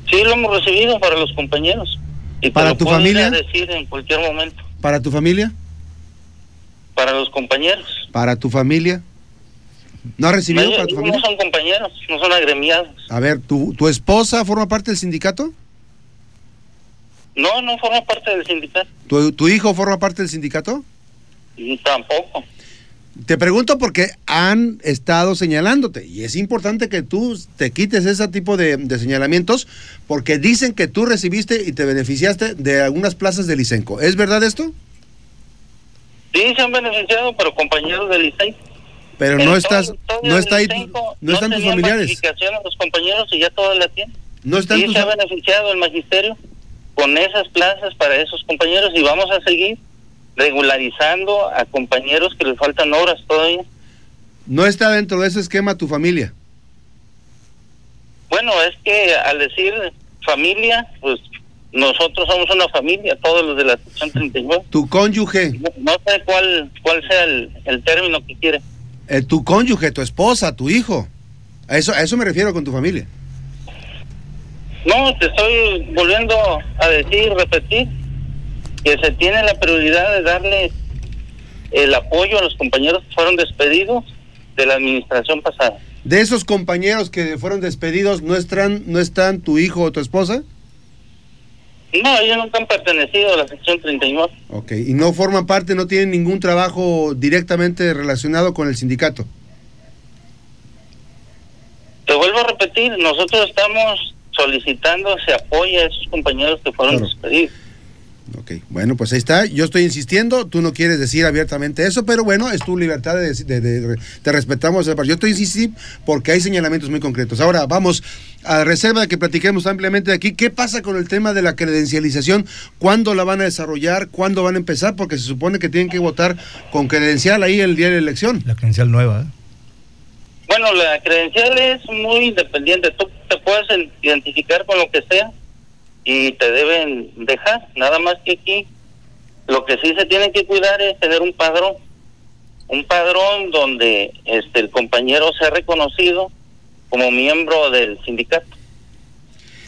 Sí, lo hemos recibido para los compañeros. Y ¿Para tu familia? decir en cualquier momento. ¿Para tu familia? Para los compañeros. ¿Para tu familia? ¿No has recibido para tu familia? No son compañeros, no son agremiados. A ver, ¿tu, ¿tu esposa forma parte del sindicato? No, no forma parte del sindicato. ¿Tu, hijo forma parte del sindicato? Tampoco. Te pregunto porque han estado señalándote y es importante que tú te quites ese tipo de, señalamientos porque dicen que tú recibiste y te beneficiaste de algunas plazas del Licenco. ¿Es verdad esto? Sí, se han beneficiado, pero compañeros del Licenco. Pero no estás, no está ahí, no, están tus familiares. los compañeros y ya todos la tienen. No están sí, se ha beneficiado el magisterio con esas plazas para esos compañeros y vamos a seguir regularizando a compañeros que les faltan horas todavía. ¿No está dentro de ese esquema tu familia? Bueno, es que al decir familia, pues nosotros somos una familia, todos los de la sección 39. ¿Tu cónyuge? No, sé cuál, cuál sea el, término que quiere. Eh, tu cónyuge, tu esposa, tu hijo. A eso, a eso me refiero con tu familia. No, te estoy volviendo a decir, repetir, que se tiene la prioridad de darle el apoyo a los compañeros que fueron despedidos de la administración pasada. ¿De esos compañeros que fueron despedidos no están, no están tu hijo o tu esposa? No, ellos nunca han pertenecido a la sección 39. Ok, y no forman parte, no tienen ningún trabajo directamente relacionado con el sindicato. Te vuelvo a repetir, nosotros estamos solicitando se apoye a esos compañeros que fueron despedidos. Ok, bueno, pues ahí está. Yo estoy insistiendo, tú no quieres decir abiertamente eso, pero bueno, es tu libertad de, de, de- te respetamos. Yo estoy insistiendo porque hay señalamientos muy concretos. Ahora, vamos a reserva de que platiquemos ampliamente aquí. ¿Qué pasa con el tema de la credencialización? ¿Cuándo la van a desarrollar? ¿Cuándo van a empezar? Porque se supone que tienen que votar con credencial ahí el día de la elección. La credencial nueva. ¿eh? Bueno, la credencial es muy independiente. Tú te puedes en- identificar con lo que sea y te deben dejar. Nada más que aquí lo que sí se tiene que cuidar es tener un padrón. Un padrón donde este el compañero sea reconocido como miembro del sindicato.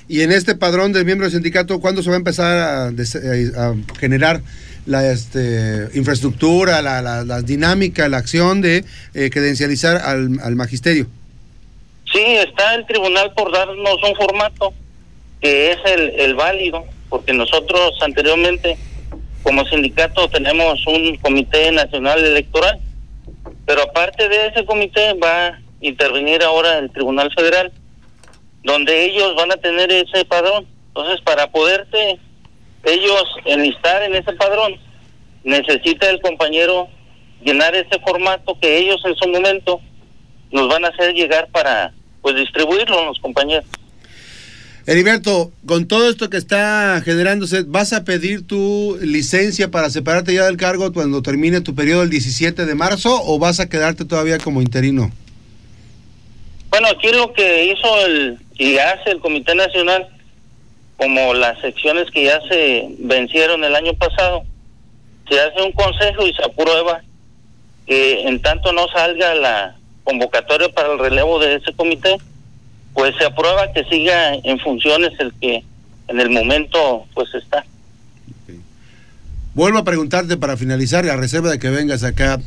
Y en este padrón del miembro del sindicato, ¿cuándo se va a empezar a, a generar la este, infraestructura, la, la, la dinámica, la acción de eh, credencializar al, magisterio? Sí, está el tribunal por darnos un formato que es el, el válido, porque nosotros anteriormente como sindicato tenemos un comité nacional electoral, pero aparte de ese comité va a intervenir ahora el Tribunal Federal, donde ellos van a tener ese padrón. Entonces, para poderte ellos enlistar en ese padrón, necesita el compañero llenar ese formato que ellos en su momento nos van a hacer llegar para pues distribuirlo los compañeros. Heriberto, con todo esto que está generándose, ¿vas a pedir tu licencia para separarte ya del cargo cuando termine tu periodo el 17 de marzo o vas a quedarte todavía como interino? Bueno, aquí lo que hizo el y hace el Comité Nacional, como las secciones que ya se vencieron el año pasado, se hace un consejo y se aprueba que en tanto no salga la convocatoria para el relevo de ese comité, pues se aprueba que siga en funciones el que en el momento pues está. Vuelvo a preguntarte para finalizar, a reserva de que vengas acá.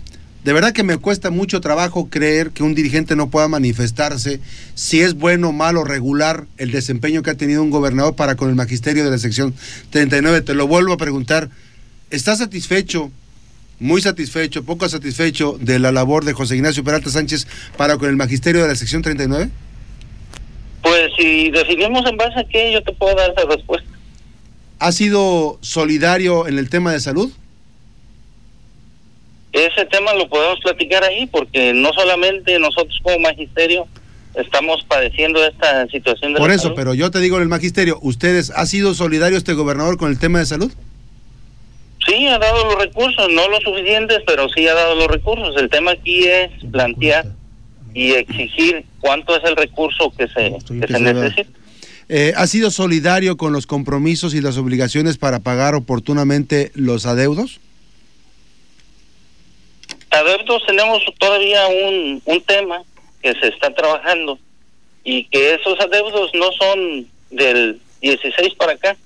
De verdad que me cuesta mucho trabajo creer que un dirigente no pueda manifestarse si es bueno, malo, regular el desempeño que ha tenido un gobernador para con el magisterio de la sección 39. Te lo vuelvo a preguntar. ¿Estás satisfecho, muy satisfecho, poco satisfecho de la labor de José Ignacio Peralta Sánchez para con el magisterio de la sección 39? Pues si decidimos en base a qué, yo te puedo dar esa respuesta. ¿Ha sido solidario en el tema de salud? Ese tema lo podemos platicar ahí porque no solamente nosotros como magisterio estamos padeciendo esta situación de Por la eso, salud. pero yo te digo en el magisterio, ¿ustedes ha sido solidario este gobernador con el tema de salud? Sí, ha dado los recursos, no los suficientes, pero sí ha dado los recursos. El tema aquí es plantear y exigir cuánto es el recurso que se, que se necesita. Eh, ¿Ha sido solidario con los compromisos y las obligaciones para pagar oportunamente los adeudos? Adeptos tenemos todavía un, un tema que se está trabajando y que esos adeudos no son del 16 para acá,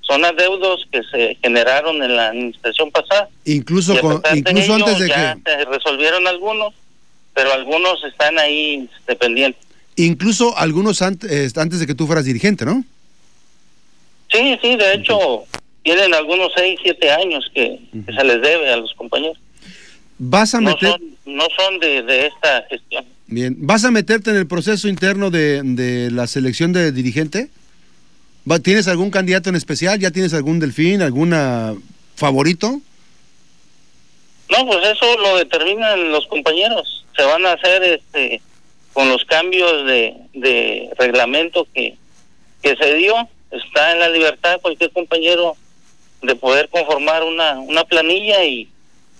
son adeudos que se generaron en la administración pasada. Incluso, con- de incluso ello, antes de ya que se resolvieron algunos, pero algunos están ahí dependientes. incluso algunos ant- eh, antes de que tú fueras dirigente, ¿no? Sí, sí, de hecho, tienen algunos 6, 7 años que, que se les debe a los compañeros. Vas a No meter son, no son de, de esta gestión. bien, vas a meterte en el proceso interno de, de la selección de dirigente. ¿Tienes algún candidato en especial? ¿Ya tienes algún delfín, alguna favorito? No, pues eso lo determinan los compañeros. Se van a hacer este con los cambios de, de reglamento que, que se dio. Está en la libertad cualquier compañero de poder conformar una, una planilla y,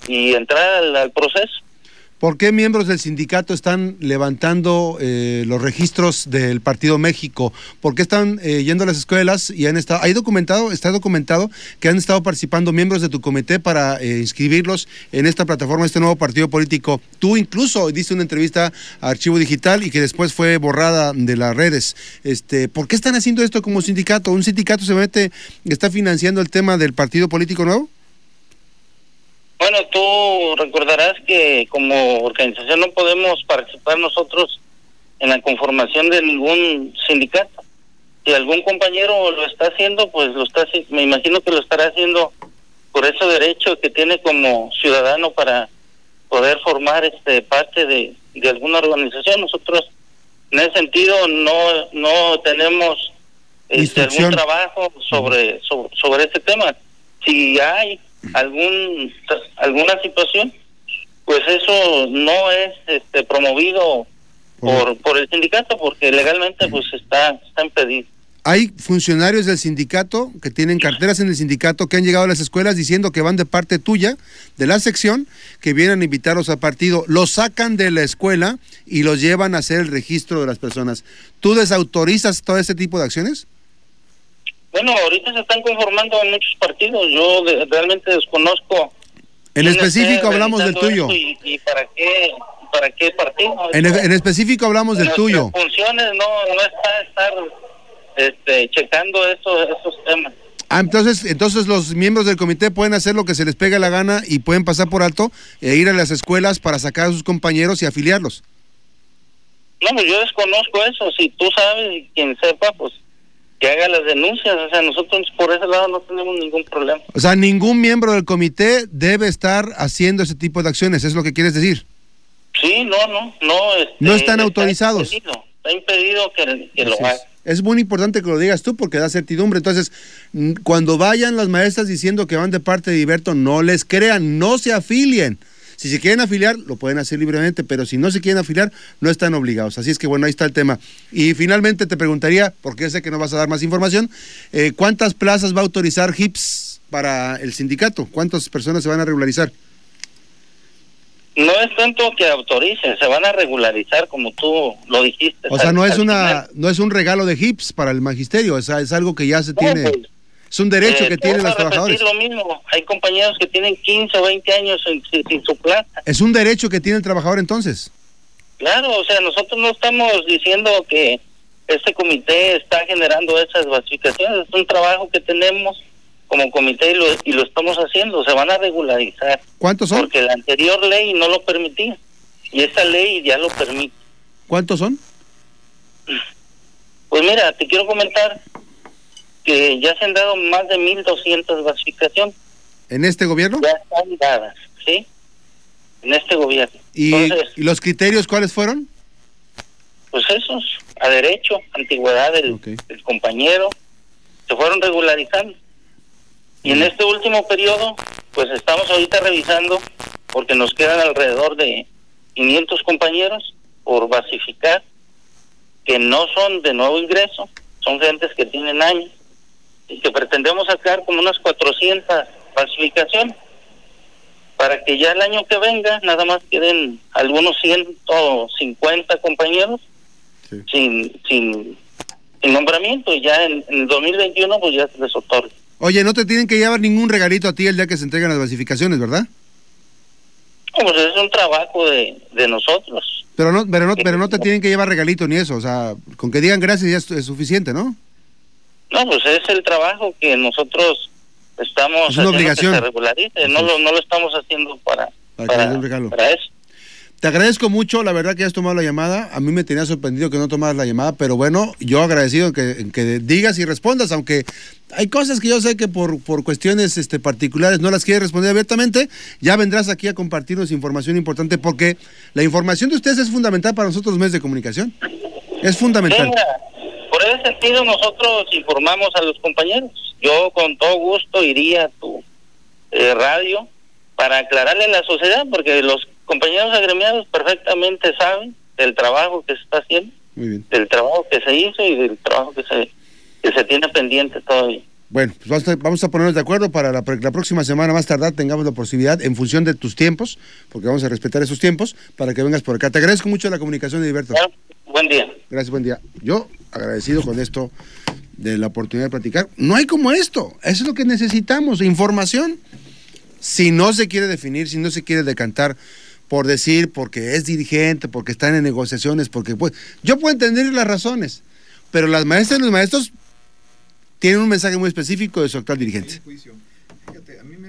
y entrar al, proceso. ¿Por qué miembros del sindicato están levantando eh, los registros del Partido México? ¿Por qué están eh, yendo a las escuelas y han estado, hay documentado, está documentado que han estado participando miembros de tu comité para eh, inscribirlos en esta plataforma, este nuevo partido político? Tú incluso diste una entrevista a Archivo Digital y que después fue borrada de las redes. Este, ¿Por qué están haciendo esto como sindicato? ¿Un sindicato se mete, está financiando el tema del partido político nuevo? Bueno, tú recordarás que como organización no podemos participar nosotros en la conformación de ningún sindicato. Si algún compañero lo está haciendo, pues lo está me imagino que lo estará haciendo por ese derecho que tiene como ciudadano para poder formar este parte de, de alguna organización. Nosotros en ese sentido no no tenemos este, algún trabajo sobre, sobre sobre este tema. si hay algún alguna situación, pues eso no es este, promovido por, por el sindicato porque legalmente pues está, está impedido. Hay funcionarios del sindicato que tienen carteras en el sindicato que han llegado a las escuelas diciendo que van de parte tuya, de la sección, que vienen a invitarlos al partido. Los sacan de la escuela y los llevan a hacer el registro de las personas. ¿Tú desautorizas todo este tipo de acciones? Bueno, ahorita se están conformando en muchos partidos. Yo de- realmente desconozco. En específico hablamos del tuyo. Y, y para qué para qué partido. En, en específico hablamos del tuyo. funciones no, no está estar este, checando esos, esos temas. Ah, entonces, entonces los miembros del comité pueden hacer lo que se les pega la gana y pueden pasar por alto e ir a las escuelas para sacar a sus compañeros y afiliarlos. No, pues yo desconozco eso. Si tú sabes y quien sepa, pues que haga las denuncias. O sea, nosotros por ese lado no tenemos ningún problema. O sea, ningún miembro del comité debe estar haciendo ese tipo de acciones, es lo que quieres decir. Sí, no, no, no. este, No están está autorizados. impedido, está impedido que, que lo haga. es. Es muy importante que lo digas tú porque da certidumbre. Entonces, mm, cuando vayan las maestras diciendo que van de parte de Iberto, no les crean, no se afilien. Si se quieren afiliar, lo pueden hacer libremente, pero si no se quieren afiliar, no están obligados. Así es que bueno, ahí está el tema. Y finalmente te preguntaría, porque sé que no vas a dar más información, eh, ¿cuántas plazas va a autorizar HIPS para el sindicato? ¿Cuántas personas se van a regularizar? No es tanto que autoricen, se van a regularizar como tú lo dijiste. O sea, no es una, final. no es un regalo de HIPS para el magisterio, sea, es algo que ya se No, tiene, pues, es un derecho eh, que tienen los trabajadores. lo mismo. Hay compañeros que tienen 15 o 20 años sin, sin- sin su plaza. Es un derecho que tiene el trabajador entonces. Claro, o sea, nosotros no estamos diciendo que este comité está generando esas basificaciones. Es un trabajo que tenemos como comité y lo, y lo estamos haciendo. Se van a regularizar ¿Cuántos son? porque la anterior ley no lo permitía y esta ley ya lo permite. ¿Cuántos son? Pues mira, te quiero comentar que ya se han dado más de 1.200 basificaciones. ¿En este gobierno? Ya están dadas, ¿sí? En este gobierno. ¿Y, Entonces, y los criterios cuáles fueron? pues esos, a derecho, antigüedad del, compañero, se fueron regularizando. Y en este último periodo, pues estamos ahorita revisando, porque nos quedan alrededor de 500 compañeros por basificar, que no son de nuevo ingreso, son gentes que tienen años, y que pretendemos sacar como unas 400 basificaciones, para que ya el año que venga nada más queden algunos 150 compañeros Sí. sin, sin, sin nombramiento y ya en, en el 2021 pues ya se les otorga. Oye, no te tienen que llevar ningún regalito a ti el día que se entregan las basificaciones, ¿verdad? No, Pues es un trabajo de, de nosotros. Pero no, pero no, pero no te tienen que llevar regalito ni eso, o sea, con que digan gracias ya es, es suficiente, ¿no? No, pues es el trabajo que nosotros estamos Es una haciendo que obligación. se regularice, no lo, no lo estamos haciendo para, Para para, eso. Te agradezco mucho, la verdad que has tomado la llamada. A mí me tenía sorprendido que no tomaras la llamada, pero bueno, yo agradecido que, que digas y respondas, aunque hay cosas que yo sé que por, por cuestiones este, particulares no las quieres responder abiertamente. Ya vendrás aquí a compartirnos información importante porque la información de ustedes es fundamental para nosotros los medios de comunicación. Es fundamental. por ese sentido nosotros informamos a los compañeros. Yo con todo gusto iría a tu eh, radio para aclararle a la sociedad, porque los compañeros agremiados perfectamente saben del trabajo que se está haciendo, Muy bien. del trabajo que se hizo y del trabajo que se, que se tiene pendiente todavía. Bueno, pues vamos a, vamos a ponernos de acuerdo para la, la próxima semana más tardar tengamos la posibilidad en función de tus tiempos, porque vamos a respetar esos tiempos, para que vengas por acá. Te agradezco mucho la comunicación, Heriberto. Bueno, buen día. Gracias, buen día. Yo agradecido con esto de la oportunidad de platicar. No hay como esto. Eso es lo que necesitamos, información. Si no se quiere definir, si no se quiere decantar por decir, porque es dirigente, porque están en negociaciones, porque pues, yo puedo entender las razones, pero las maestras y los maestros tienen un mensaje muy específico de su actual dirigente.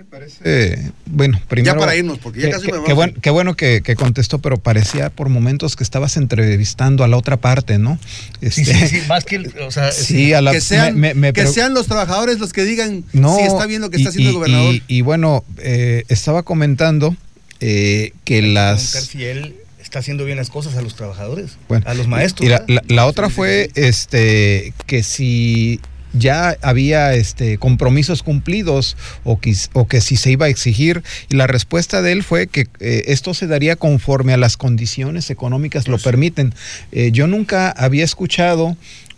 Parece... Eh, bueno, primero... Ya para irnos, porque ya que- casi que- me vamos Qué a bueno, qué bueno que, que contestó, pero parecía por momentos que estabas entrevistando a la otra parte, ¿no? Sí, Este, sí, sí, más que, el- o sea, sí, a la... que sean, me- me- me que sean los trabajadores los que digan No, si está bien lo que está y- haciendo el gobernador. Y, y bueno, eh, estaba comentando eh, que las... si él está haciendo bien las cosas a los trabajadores, Bueno, a los maestros. Y la- la otra fue este que si ya había este, compromisos cumplidos o que, o que si se iba a exigir. Y la respuesta de él fue que eh, esto se daría conforme a las condiciones económicas lo Pues permiten. Eh, yo nunca había escuchado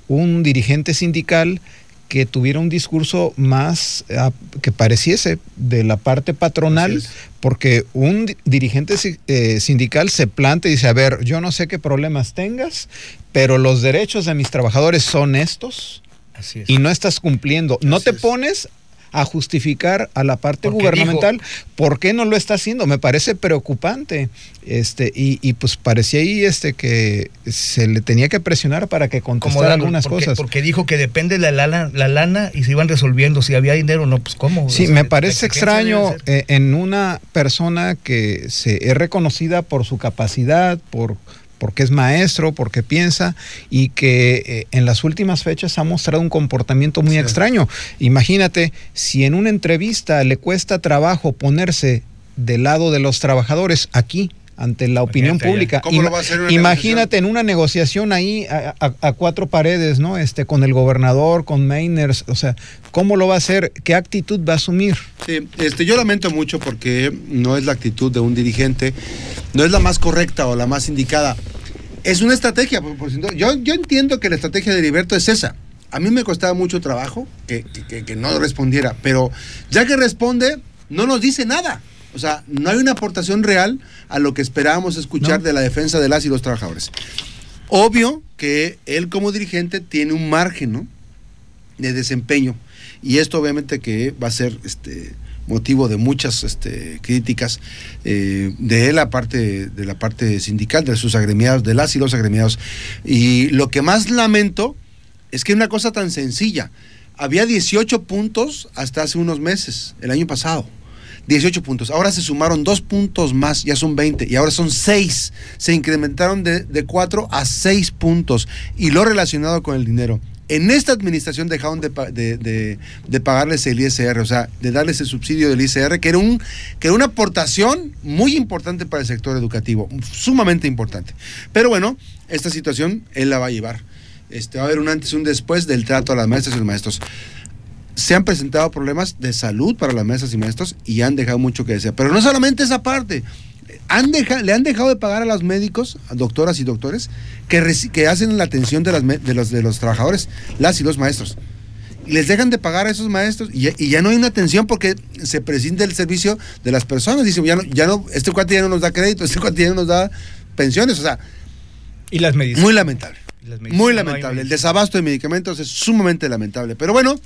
un dirigente sindical que tuviera un discurso más ah, que pareciese de la parte patronal, porque un di- dirigente eh, sindical se plantea y dice, a ver, yo no sé qué problemas tengas, pero los derechos de mis trabajadores son estos. Y no estás cumpliendo. No te es. pones a justificar a la parte Porque gubernamental por qué no lo está haciendo. Me parece preocupante. Este, y, y pues parecía ahí este que se le tenía que presionar para que contestara algunas porque, cosas. Porque dijo que depende de la lana, la lana y se iban resolviendo. Si había dinero, no, pues cómo. Sí, O sea, me parece extraño eh, en una persona que se es reconocida por su capacidad, por porque es maestro, porque piensa y que eh, en las últimas fechas ha mostrado un comportamiento muy Sí. extraño. Imagínate, si en una entrevista le cuesta trabajo ponerse del lado de los trabajadores aquí ante la opinión Imagínate pública. ¿Cómo lo va a hacer una imagínate en una negociación ahí a, a- a cuatro paredes, ¿no? Este, con el gobernador, con Mainers, o sea, ¿cómo lo va a hacer? ¿Qué actitud va a asumir? Sí, este, yo lamento mucho porque no es la actitud de un dirigente, no es la más correcta o la más indicada. Es una estrategia. por- por yo, yo entiendo que la estrategia de Heriberto es esa. A mí me costaba mucho trabajo que- que no respondiera, pero ya que responde, no nos dice nada. O sea, no hay una aportación real a lo que esperábamos escuchar No. de la defensa de las y los trabajadores. Obvio que él como dirigente tiene un margen, ¿no? de desempeño. Y esto obviamente que va a ser este motivo de muchas este, críticas eh, de la parte de la parte sindical, de sus agremiados, de las y los agremiados. Y lo que más lamento es que una cosa tan sencilla. Había 18 puntos hasta hace unos meses, el año pasado. 18 puntos. Ahora se sumaron dos puntos más, ya son 20, y ahora son 6. Se incrementaron de, de 4 a 6 puntos. Y lo relacionado con el dinero. En esta administración dejaron de, de- de- de pagarles el ISR, o sea, de darles el subsidio del ISR, que era, un, que era una aportación muy importante para el sector educativo, sumamente importante. Pero bueno, esta situación él la va a llevar. Este, va a haber un antes y un después del trato a las maestras y los maestros se han presentado problemas de salud para las maestras y maestros y han dejado mucho que desear. Pero no solamente esa parte. Han deja- le han dejado de pagar a los médicos, a doctoras y doctores, que, que hacen la atención de, las de, los, de los trabajadores, las y los maestros. Y les dejan de pagar a esos maestros y ya, y ya no hay una atención porque se prescinde el servicio de las personas. Dicen, ya no, ya no, este cuate ya no nos da crédito, este cuate ya no nos da pensiones. O sea, Y las medicinas. muy lamentable. Y las medicinas, Muy no lamentable. El desabasto de medicamentos es sumamente lamentable. Pero bueno,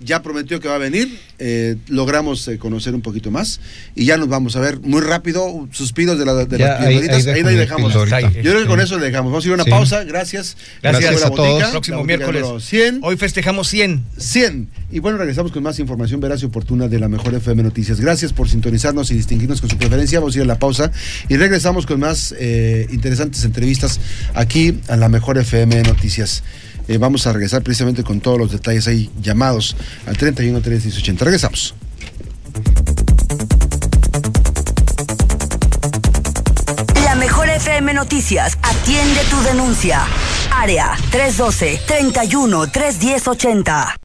ya prometió que va a venir. eh, logramos eh, conocer un poquito más. Y ya nos vamos a ver muy rápido. Suspiros de, la, de Ya, las ahí- pildoritas. ahí Ahí, mi dejamos. Ahí. Yo creo que con eso le dejamos. Vamos a ir a una Sí. pausa. Gracias. Gracias la a todos. botica, Próximo la botica miércoles. número 100. Hoy festejamos 100. 100. Y bueno, regresamos con más información veraz y oportuna de la mejor FM Noticias. Gracias por sintonizarnos y distinguirnos con su preferencia. Vamos a ir a la pausa y regresamos con más eh, interesantes entrevistas aquí a la mejor FM Noticias. Eh, vamos a regresar precisamente con todos los detalles ahí llamados al 31 3 80. Regresamos. La mejor FM Noticias atiende tu denuncia. Área 312 31 310 80.